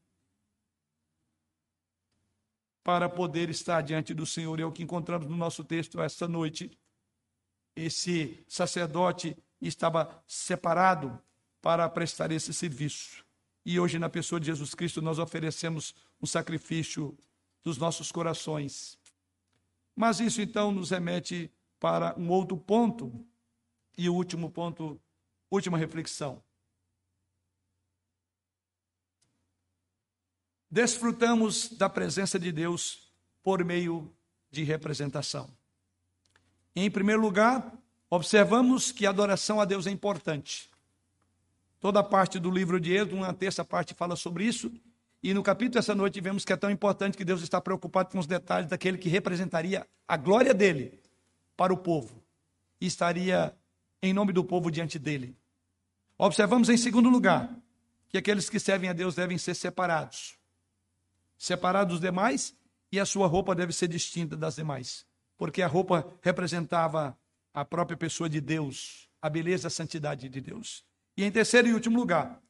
para poder estar diante do Senhor. É o que encontramos no nosso texto esta noite. Esse sacerdote estava separado para prestar esse serviço. E hoje, na pessoa de Jesus Cristo, nós oferecemos um sacrifício dos nossos corações. Mas isso então nos remete para um outro ponto, e o último ponto, última reflexão. Desfrutamos da presença de Deus por meio de representação. Em primeiro lugar, observamos que a adoração a Deus é importante. Toda a parte do livro de Êxodo, uma terça parte fala sobre isso. E no capítulo dessa noite vemos que é tão importante que Deus está preocupado com os detalhes daquele que representaria a glória dele para o povo e estaria em nome do povo diante dele. Observamos em segundo lugar que aqueles que servem a Deus devem ser separados. Separados dos demais e a sua roupa deve ser distinta das demais, porque a roupa representava a própria pessoa de Deus, a beleza, a santidade de Deus. E em terceiro e último lugar,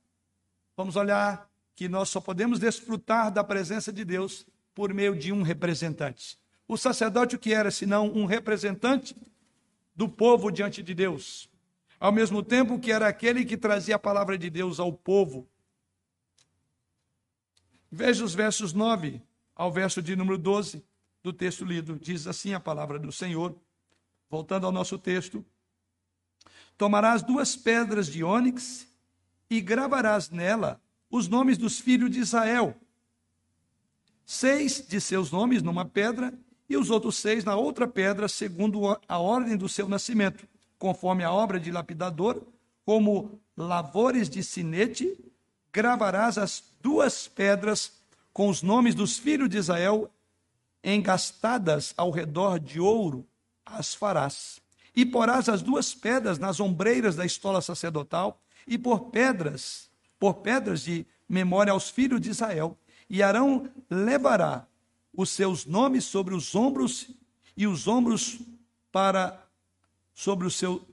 vamos olhar que nós só podemos desfrutar da presença de Deus por meio de um representante. O sacerdote o que era senão um representante do povo diante de Deus, ao mesmo tempo que era aquele que trazia a palavra de Deus ao povo. Veja os versos 9 ao verso de número 12 do texto lido. Diz assim a palavra do Senhor. Voltando ao nosso texto, Tomarás duas pedras de ônix e gravarás nela os nomes dos filhos de Israel. Seis de seus nomes numa pedra e os outros seis na outra pedra, segundo a ordem do seu nascimento. conforme a obra de lapidador, como lavores de sinete, gravarás as duas pedras com os nomes dos filhos de Israel engastadas ao redor de ouro, as farás. E porás as duas pedras nas ombreiras da estola sacerdotal, e por pedras, por pedras de memória aos filhos de Israel. E Arão levará os seus nomes sobre os ombros e os ombros para sobre o seu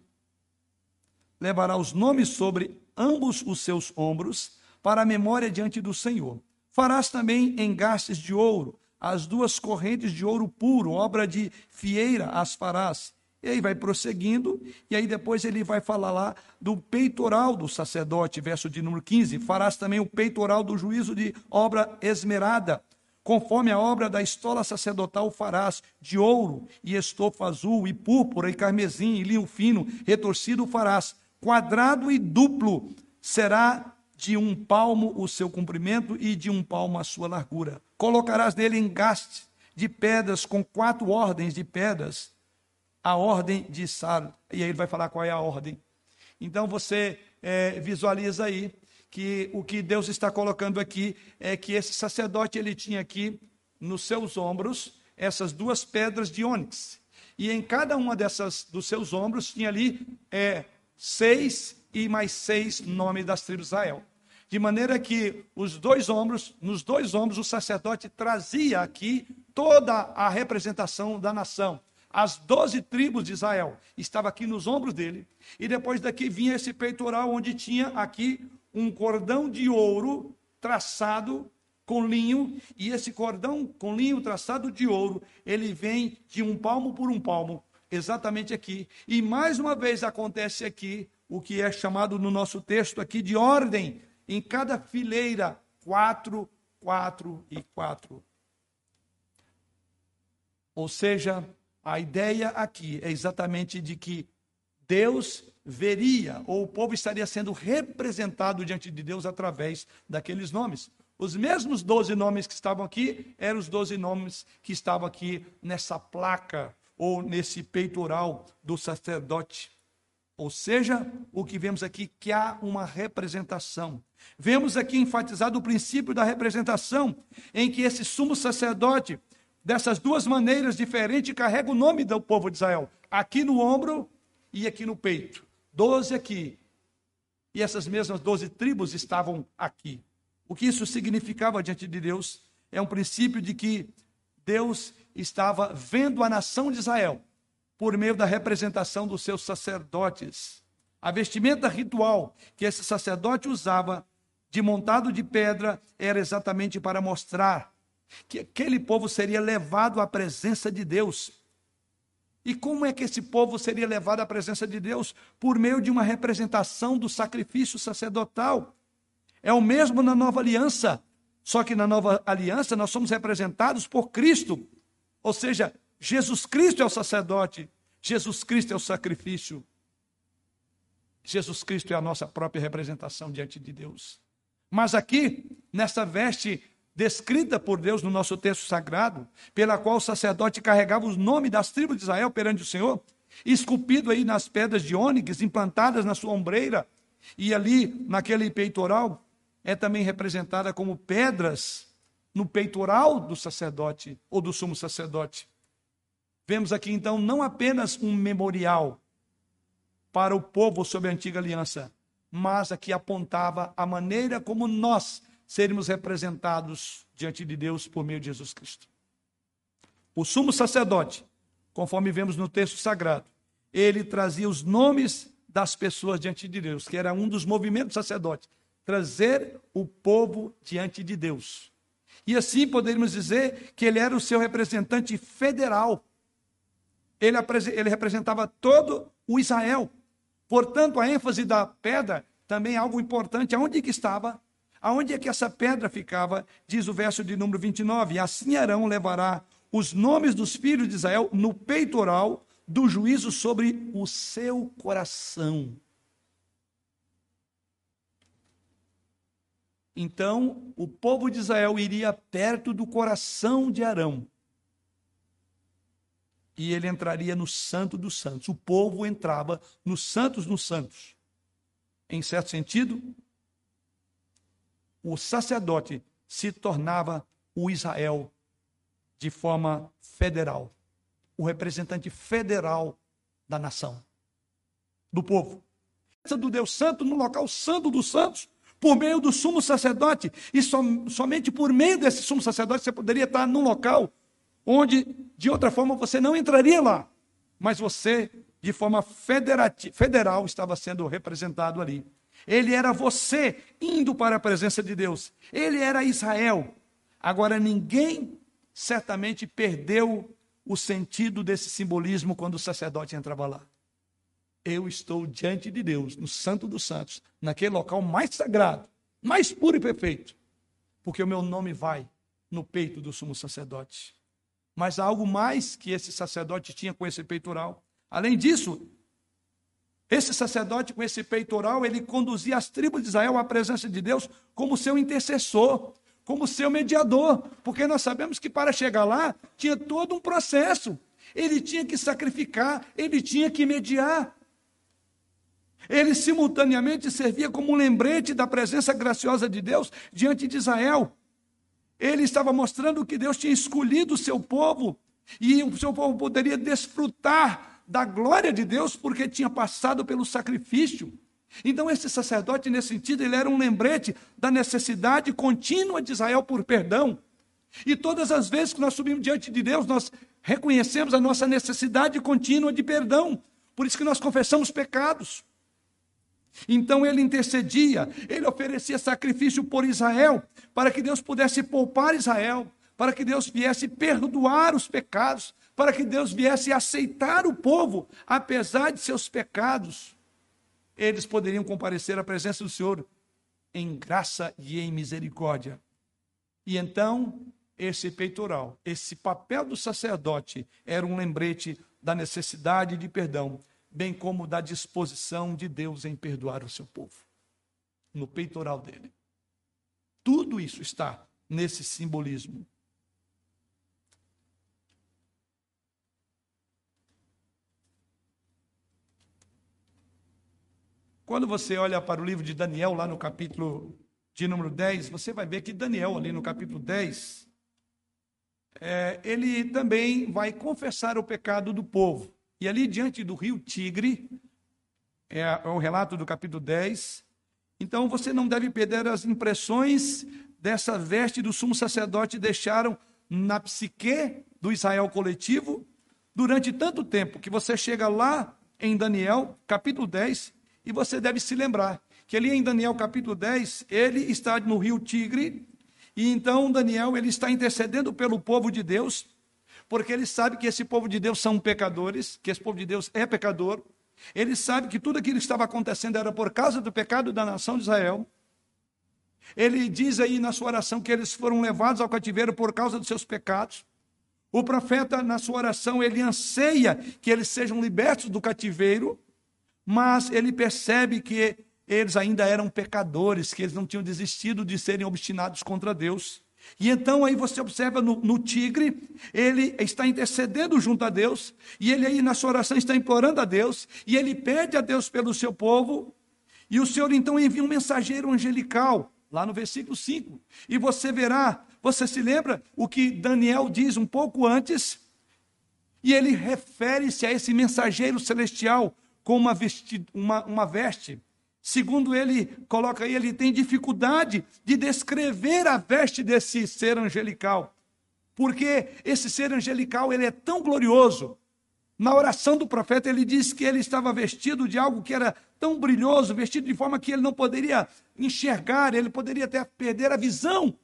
levará os nomes sobre ambos os seus ombros para a memória diante do Senhor. Farás também engastes de ouro, as duas correntes de ouro puro, obra de fieira as farás. E aí vai prosseguindo, e aí depois ele vai falar lá do peitoral do sacerdote, verso de número 15. Farás também o peitoral do juízo de obra esmerada, conforme a obra da estola sacerdotal farás, de ouro e estofa azul, e púrpura, e carmesim, e linho fino, retorcido farás, quadrado e duplo será de um palmo o seu comprimento e de um palmo a sua largura. Colocarás nele engaste de pedras com quatro ordens de pedras, a ordem de Sar. E aí ele vai falar qual é a ordem. Então você é, visualiza aí que o que Deus está colocando aqui é que esse sacerdote ele tinha aqui nos seus ombros essas duas pedras de ônix. E em cada uma dessas dos seus ombros tinha ali é, seis e mais seis nomes das tribos de Israel. De maneira que os dois ombros, nos dois ombros, o sacerdote trazia aqui toda a representação da nação. As doze tribos de Israel estavam aqui nos ombros dele, e depois daqui vinha esse peitoral, onde tinha aqui um cordão de ouro traçado com linho, e esse cordão com linho traçado de ouro, ele vem de um palmo por um palmo, exatamente aqui. E mais uma vez acontece aqui o que é chamado no nosso texto aqui de ordem, em cada fileira, quatro, quatro e quatro. Ou seja, a ideia aqui é exatamente de que Deus veria, ou o povo estaria sendo representado diante de Deus através daqueles nomes. Os mesmos doze nomes que estavam aqui eram os doze nomes que estavam aqui nessa placa ou nesse peitoral do sacerdote. Ou seja, o que vemos aqui que há uma representação. Vemos aqui enfatizado o princípio da representação, em que esse sumo sacerdote, dessas duas maneiras diferentes, carrega o nome do povo de Israel, aqui no ombro e aqui no peito. Doze aqui. E essas mesmas doze tribos estavam aqui. O que isso significava diante de Deus é um princípio de que Deus estava vendo a nação de Israel por meio da representação dos seus sacerdotes. A vestimenta ritual que esse sacerdote usava, de montado de pedra, era exatamente para mostrar que aquele povo seria levado à presença de Deus. E como é que esse povo seria levado à presença de Deus? Por meio de uma representação do sacrifício sacerdotal. É o mesmo na nova aliança. Só que na nova aliança nós somos representados por Cristo. Ou seja, Jesus Cristo é o sacerdote, Jesus Cristo é o sacrifício. Jesus Cristo é a nossa própria representação diante de Deus. Mas aqui, nessa veste descrita por Deus no nosso texto sagrado, pela qual o sacerdote carregava os nomes das tribos de Israel perante o Senhor, esculpido aí nas pedras de ônix, implantadas na sua ombreira, e ali naquele peitoral, é também representada como pedras no peitoral do sacerdote ou do sumo sacerdote. Vemos aqui então não apenas um memorial para o povo sobre a antiga aliança, mas aqui apontava a maneira como nós seremos representados diante de Deus por meio de Jesus Cristo. O sumo sacerdote, conforme vemos no texto sagrado, ele trazia os nomes das pessoas diante de Deus, que era um dos movimentos sacerdotes, trazer o povo diante de Deus. E assim poderíamos dizer que ele era o seu representante federal. Ele, ele representava todo o Israel. Portanto, a ênfase da pedra também é algo importante. Aonde que estava? Aonde é que essa pedra ficava? Diz o verso de número 29. Assim Arão levará os nomes dos filhos de Israel no peitoral do juízo sobre o seu coração. Então, o povo de Israel iria perto do coração de Arão. e ele entraria no Santo dos Santos. O povo entrava nos Santos dos Santos. Em certo sentido, o sacerdote se tornava o Israel de forma federal, o representante federal da nação, do povo. Do Deus Santo, no local santo dos santos, por meio do sumo sacerdote. E som, somente por meio desse sumo sacerdote você poderia estar num local onde, de outra forma, você não entraria lá. Mas você, de forma federal, estava sendo representado ali. Ele era você indo para a presença de Deus. Ele era Israel. Agora, ninguém certamente perdeu o sentido desse simbolismo quando o sacerdote entrava lá eu estou diante de Deus, no Santo dos Santos, naquele local mais sagrado, mais puro e perfeito, porque o meu nome vai no peito do sumo sacerdote. Mas há algo mais que esse sacerdote tinha com esse peitoral. Além disso, esse sacerdote com esse peitoral, ele conduzia as tribos de Israel à presença de Deus como seu intercessor, como seu mediador, porque nós sabemos que para chegar lá tinha todo um processo. Ele tinha que sacrificar, ele tinha que mediar. Ele simultaneamente servia como um lembrete da presença graciosa de Deus diante de Israel. Ele estava mostrando que Deus tinha escolhido o seu povo e o seu povo poderia desfrutar da glória de Deus porque tinha passado pelo sacrifício. Então, esse sacerdote, nesse sentido, ele era um lembrete da necessidade contínua de Israel por perdão. E todas as vezes que nós subimos diante de Deus, nós reconhecemos a nossa necessidade contínua de perdão. Por isso que nós confessamos pecados. Então ele intercedia, ele oferecia sacrifício por Israel, para que Deus pudesse poupar Israel, para que Deus viesse perdoar os pecados, para que Deus viesse aceitar o povo, apesar de seus pecados. Eles poderiam comparecer à presença do Senhor em graça e em misericórdia. E então, esse peitoral, esse papel do sacerdote, era um lembrete da necessidade de perdão bem como da disposição de Deus em perdoar o seu povo, no peitoral dele. Tudo isso está nesse simbolismo. Quando você olha para o livro de Daniel, lá no capítulo de número 10, você vai ver que Daniel, ali no capítulo 10, é, ele também vai confessar o pecado do povo. E ali diante do rio Tigre, é, é o relato do capítulo 10. Então você não deve perder as impressões dessa veste do sumo sacerdote deixaram na psique do Israel coletivo durante tanto tempo que você chega lá em Daniel, capítulo 10, e você deve se lembrar que ali em Daniel capítulo 10, ele está no rio Tigre, e então Daniel ele está intercedendo pelo povo de Deus, porque ele sabe que esse povo de Deus são pecadores, que esse povo de Deus é pecador. Ele sabe que tudo aquilo que estava acontecendo era por causa do pecado da nação de Israel. Ele diz aí na sua oração que eles foram levados ao cativeiro por causa dos seus pecados. O profeta, na sua oração, ele anseia que eles sejam libertos do cativeiro, mas ele percebe que eles ainda eram pecadores, que eles não tinham desistido de serem obstinados contra Deus. E então aí você observa no, no, tigre, ele está intercedendo junto a Deus, e ele aí na sua oração está implorando a Deus, e ele pede a Deus pelo seu povo, e o Senhor então envia um mensageiro angelical, lá no versículo 5. E você verá, você se lembra o que Daniel diz um pouco antes? E ele refere-se a esse mensageiro celestial com uma, vesti, uma, uma veste Segundo ele coloca aí, ele tem dificuldade de descrever a veste desse ser angelical. Porque esse ser angelical, ele é tão glorioso. Na oração do profeta, ele diz que ele estava vestido de algo que era tão brilhoso, vestido de forma que ele não poderia enxergar, ele poderia até perder a visão.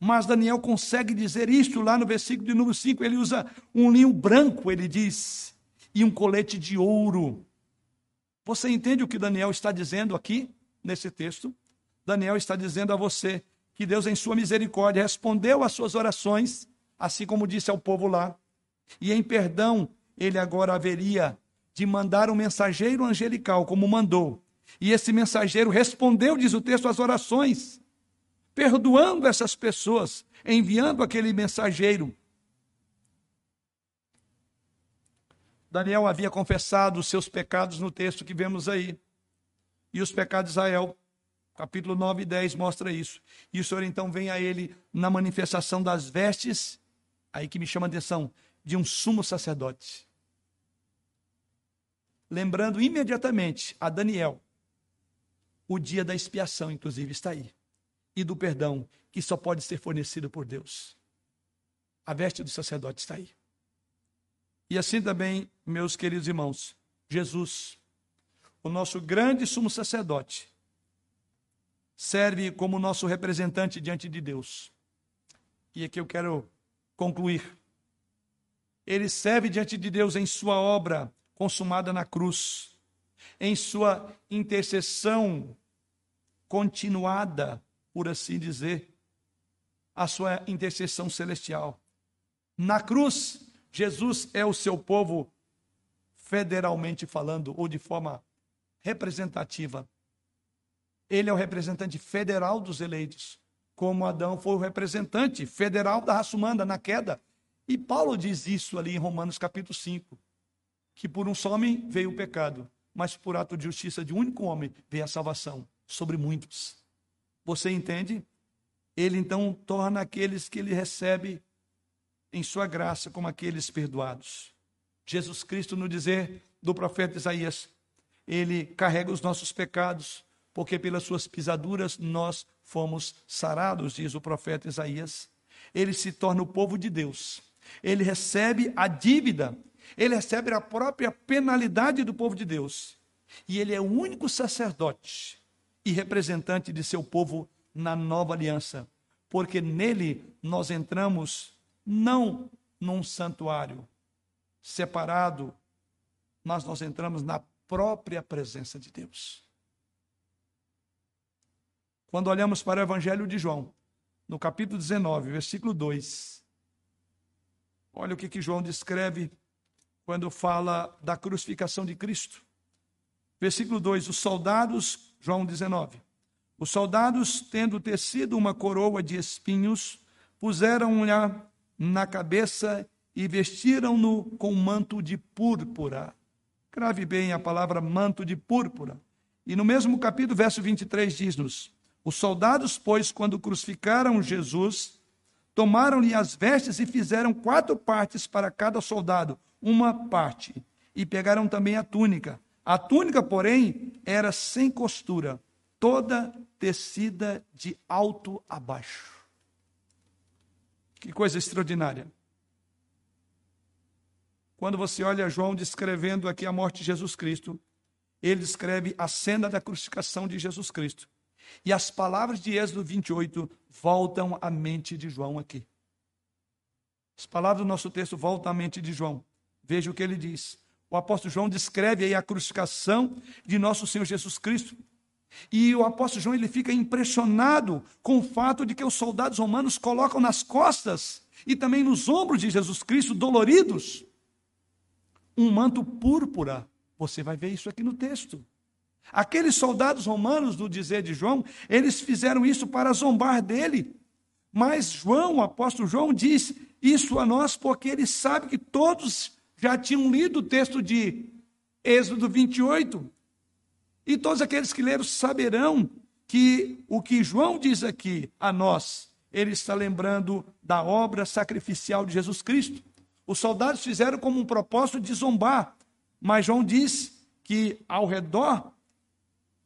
Mas Daniel consegue dizer isto lá no versículo de número 5. Ele usa um linho branco, ele diz, e um colete de ouro. Você entende o que Daniel está dizendo aqui nesse texto? Daniel está dizendo a você que Deus, em sua misericórdia, respondeu às suas orações, assim como disse ao povo lá, e em perdão ele agora haveria de mandar um mensageiro angelical, como mandou. E esse mensageiro respondeu, diz o texto, às orações, perdoando essas pessoas, enviando aquele mensageiro Daniel havia confessado os seus pecados no texto que vemos aí. E os pecados de Israel, capítulo 9 e 10 mostra isso. E o Senhor então vem a ele na manifestação das vestes, aí que me chama a atenção, de um sumo sacerdote. Lembrando imediatamente a Daniel, o dia da expiação, inclusive, está aí. E do perdão, que só pode ser fornecido por Deus. A veste do sacerdote está aí. E assim também, meus queridos irmãos, Jesus, o nosso grande sumo sacerdote, serve como nosso representante diante de Deus. E aqui eu quero concluir. Ele serve diante de Deus em sua obra consumada na cruz, em sua intercessão continuada, por assim dizer, a sua intercessão celestial. Na cruz, Jesus é o seu povo federalmente falando, ou de forma representativa. Ele é o representante federal dos eleitos, como Adão foi o representante federal da raça humana na queda. E Paulo diz isso ali em Romanos capítulo 5, que por um só homem veio o pecado, mas por ato de justiça de um único homem veio a salvação sobre muitos. Você entende? Ele então torna aqueles que ele recebe em sua graça como aqueles perdoados. Jesus Cristo, no dizer do profeta Isaías, ele carrega os nossos pecados, porque pelas suas pisaduras nós fomos sarados, diz o profeta Isaías. Ele se torna o povo de Deus. Ele recebe a dívida, ele recebe a própria penalidade do povo de Deus. E ele é o único sacerdote e representante de seu povo na nova aliança, porque nele nós entramos não num santuário separado, mas nós entramos na própria presença de Deus. Quando olhamos para o Evangelho de João, no capítulo 19, versículo 2, olha o que, que João descreve quando fala da crucificação de Cristo. Versículo 2: Os soldados, João 19, os soldados, tendo tecido uma coroa de espinhos, puseram-lhe na cabeça e vestiram-no com manto de púrpura. Grave bem a palavra manto de púrpura. E no mesmo capítulo, verso 23, diz-nos: Os soldados, pois, quando crucificaram Jesus, tomaram-lhe as vestes e fizeram quatro partes para cada soldado, uma parte. E pegaram também a túnica. A túnica, porém, era sem costura, toda tecida de alto a baixo. Que coisa extraordinária. Quando você olha João descrevendo aqui a morte de Jesus Cristo, ele descreve a cena da crucificação de Jesus Cristo. E as palavras de Êxodo 28 voltam à mente de João aqui. As palavras do nosso texto voltam à mente de João. Veja o que ele diz. O apóstolo João descreve aí a crucificação de nosso Senhor Jesus Cristo. E o apóstolo João ele fica impressionado com o fato de que os soldados romanos colocam nas costas e também nos ombros de Jesus Cristo, doloridos, um manto púrpura. Você vai ver isso aqui no texto. Aqueles soldados romanos, no dizer de João, eles fizeram isso para zombar dele. Mas João, o apóstolo João, diz isso a nós porque ele sabe que todos já tinham lido o texto de Êxodo 28. E todos aqueles que leram saberão que o que João diz aqui a nós, ele está lembrando da obra sacrificial de Jesus Cristo. Os soldados fizeram como um propósito de zombar, mas João diz que ao redor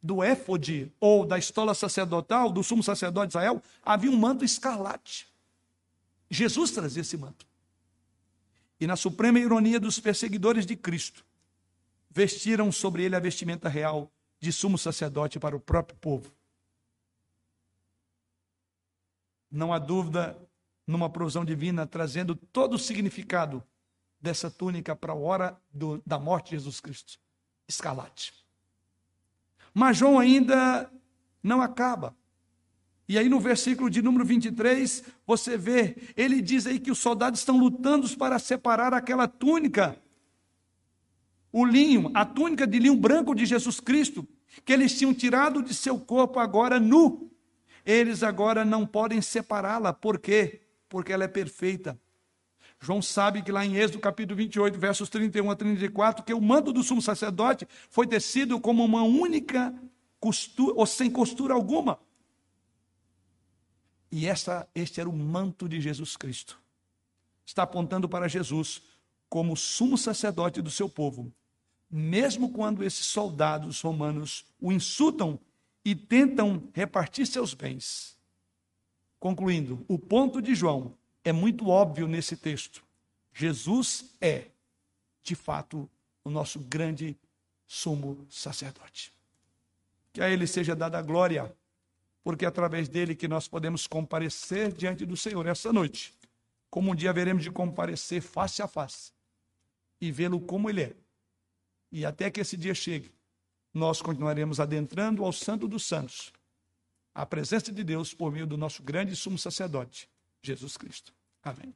do éfode ou da estola sacerdotal, do sumo sacerdote de Israel, havia um manto escarlate. Jesus trazia esse manto. E na suprema ironia dos perseguidores de Cristo, vestiram sobre ele a vestimenta real de sumo sacerdote para o próprio povo. Não há dúvida numa provisão divina trazendo todo o significado dessa túnica para a hora do, da morte de Jesus Cristo. Escalate. Mas João ainda não acaba. E aí no versículo de número 23, você vê, ele diz aí que os soldados estão lutando para separar aquela túnica o linho, a túnica de linho branco de Jesus Cristo, que eles tinham tirado de seu corpo agora nu. Eles agora não podem separá-la. Por quê? Porque ela é perfeita. João sabe que lá em Êxodo capítulo 28, versos 31 a 34, que o manto do sumo sacerdote foi tecido como uma única costura, ou sem costura alguma. E essa, este era o manto de Jesus Cristo. Está apontando para Jesus como sumo sacerdote do seu povo. Mesmo quando esses soldados romanos o insultam e tentam repartir seus bens. Concluindo, o ponto de João é muito óbvio nesse texto. Jesus é, de fato, o nosso grande sumo sacerdote. Que a ele seja dada a glória, porque é através dele que nós podemos comparecer diante do Senhor essa noite, como um dia veremos de comparecer face a face e vê-lo como ele é. E até que esse dia chegue, nós continuaremos adentrando ao Santo dos Santos, a presença de Deus por meio do nosso grande sumo sacerdote, Jesus Cristo. Amém.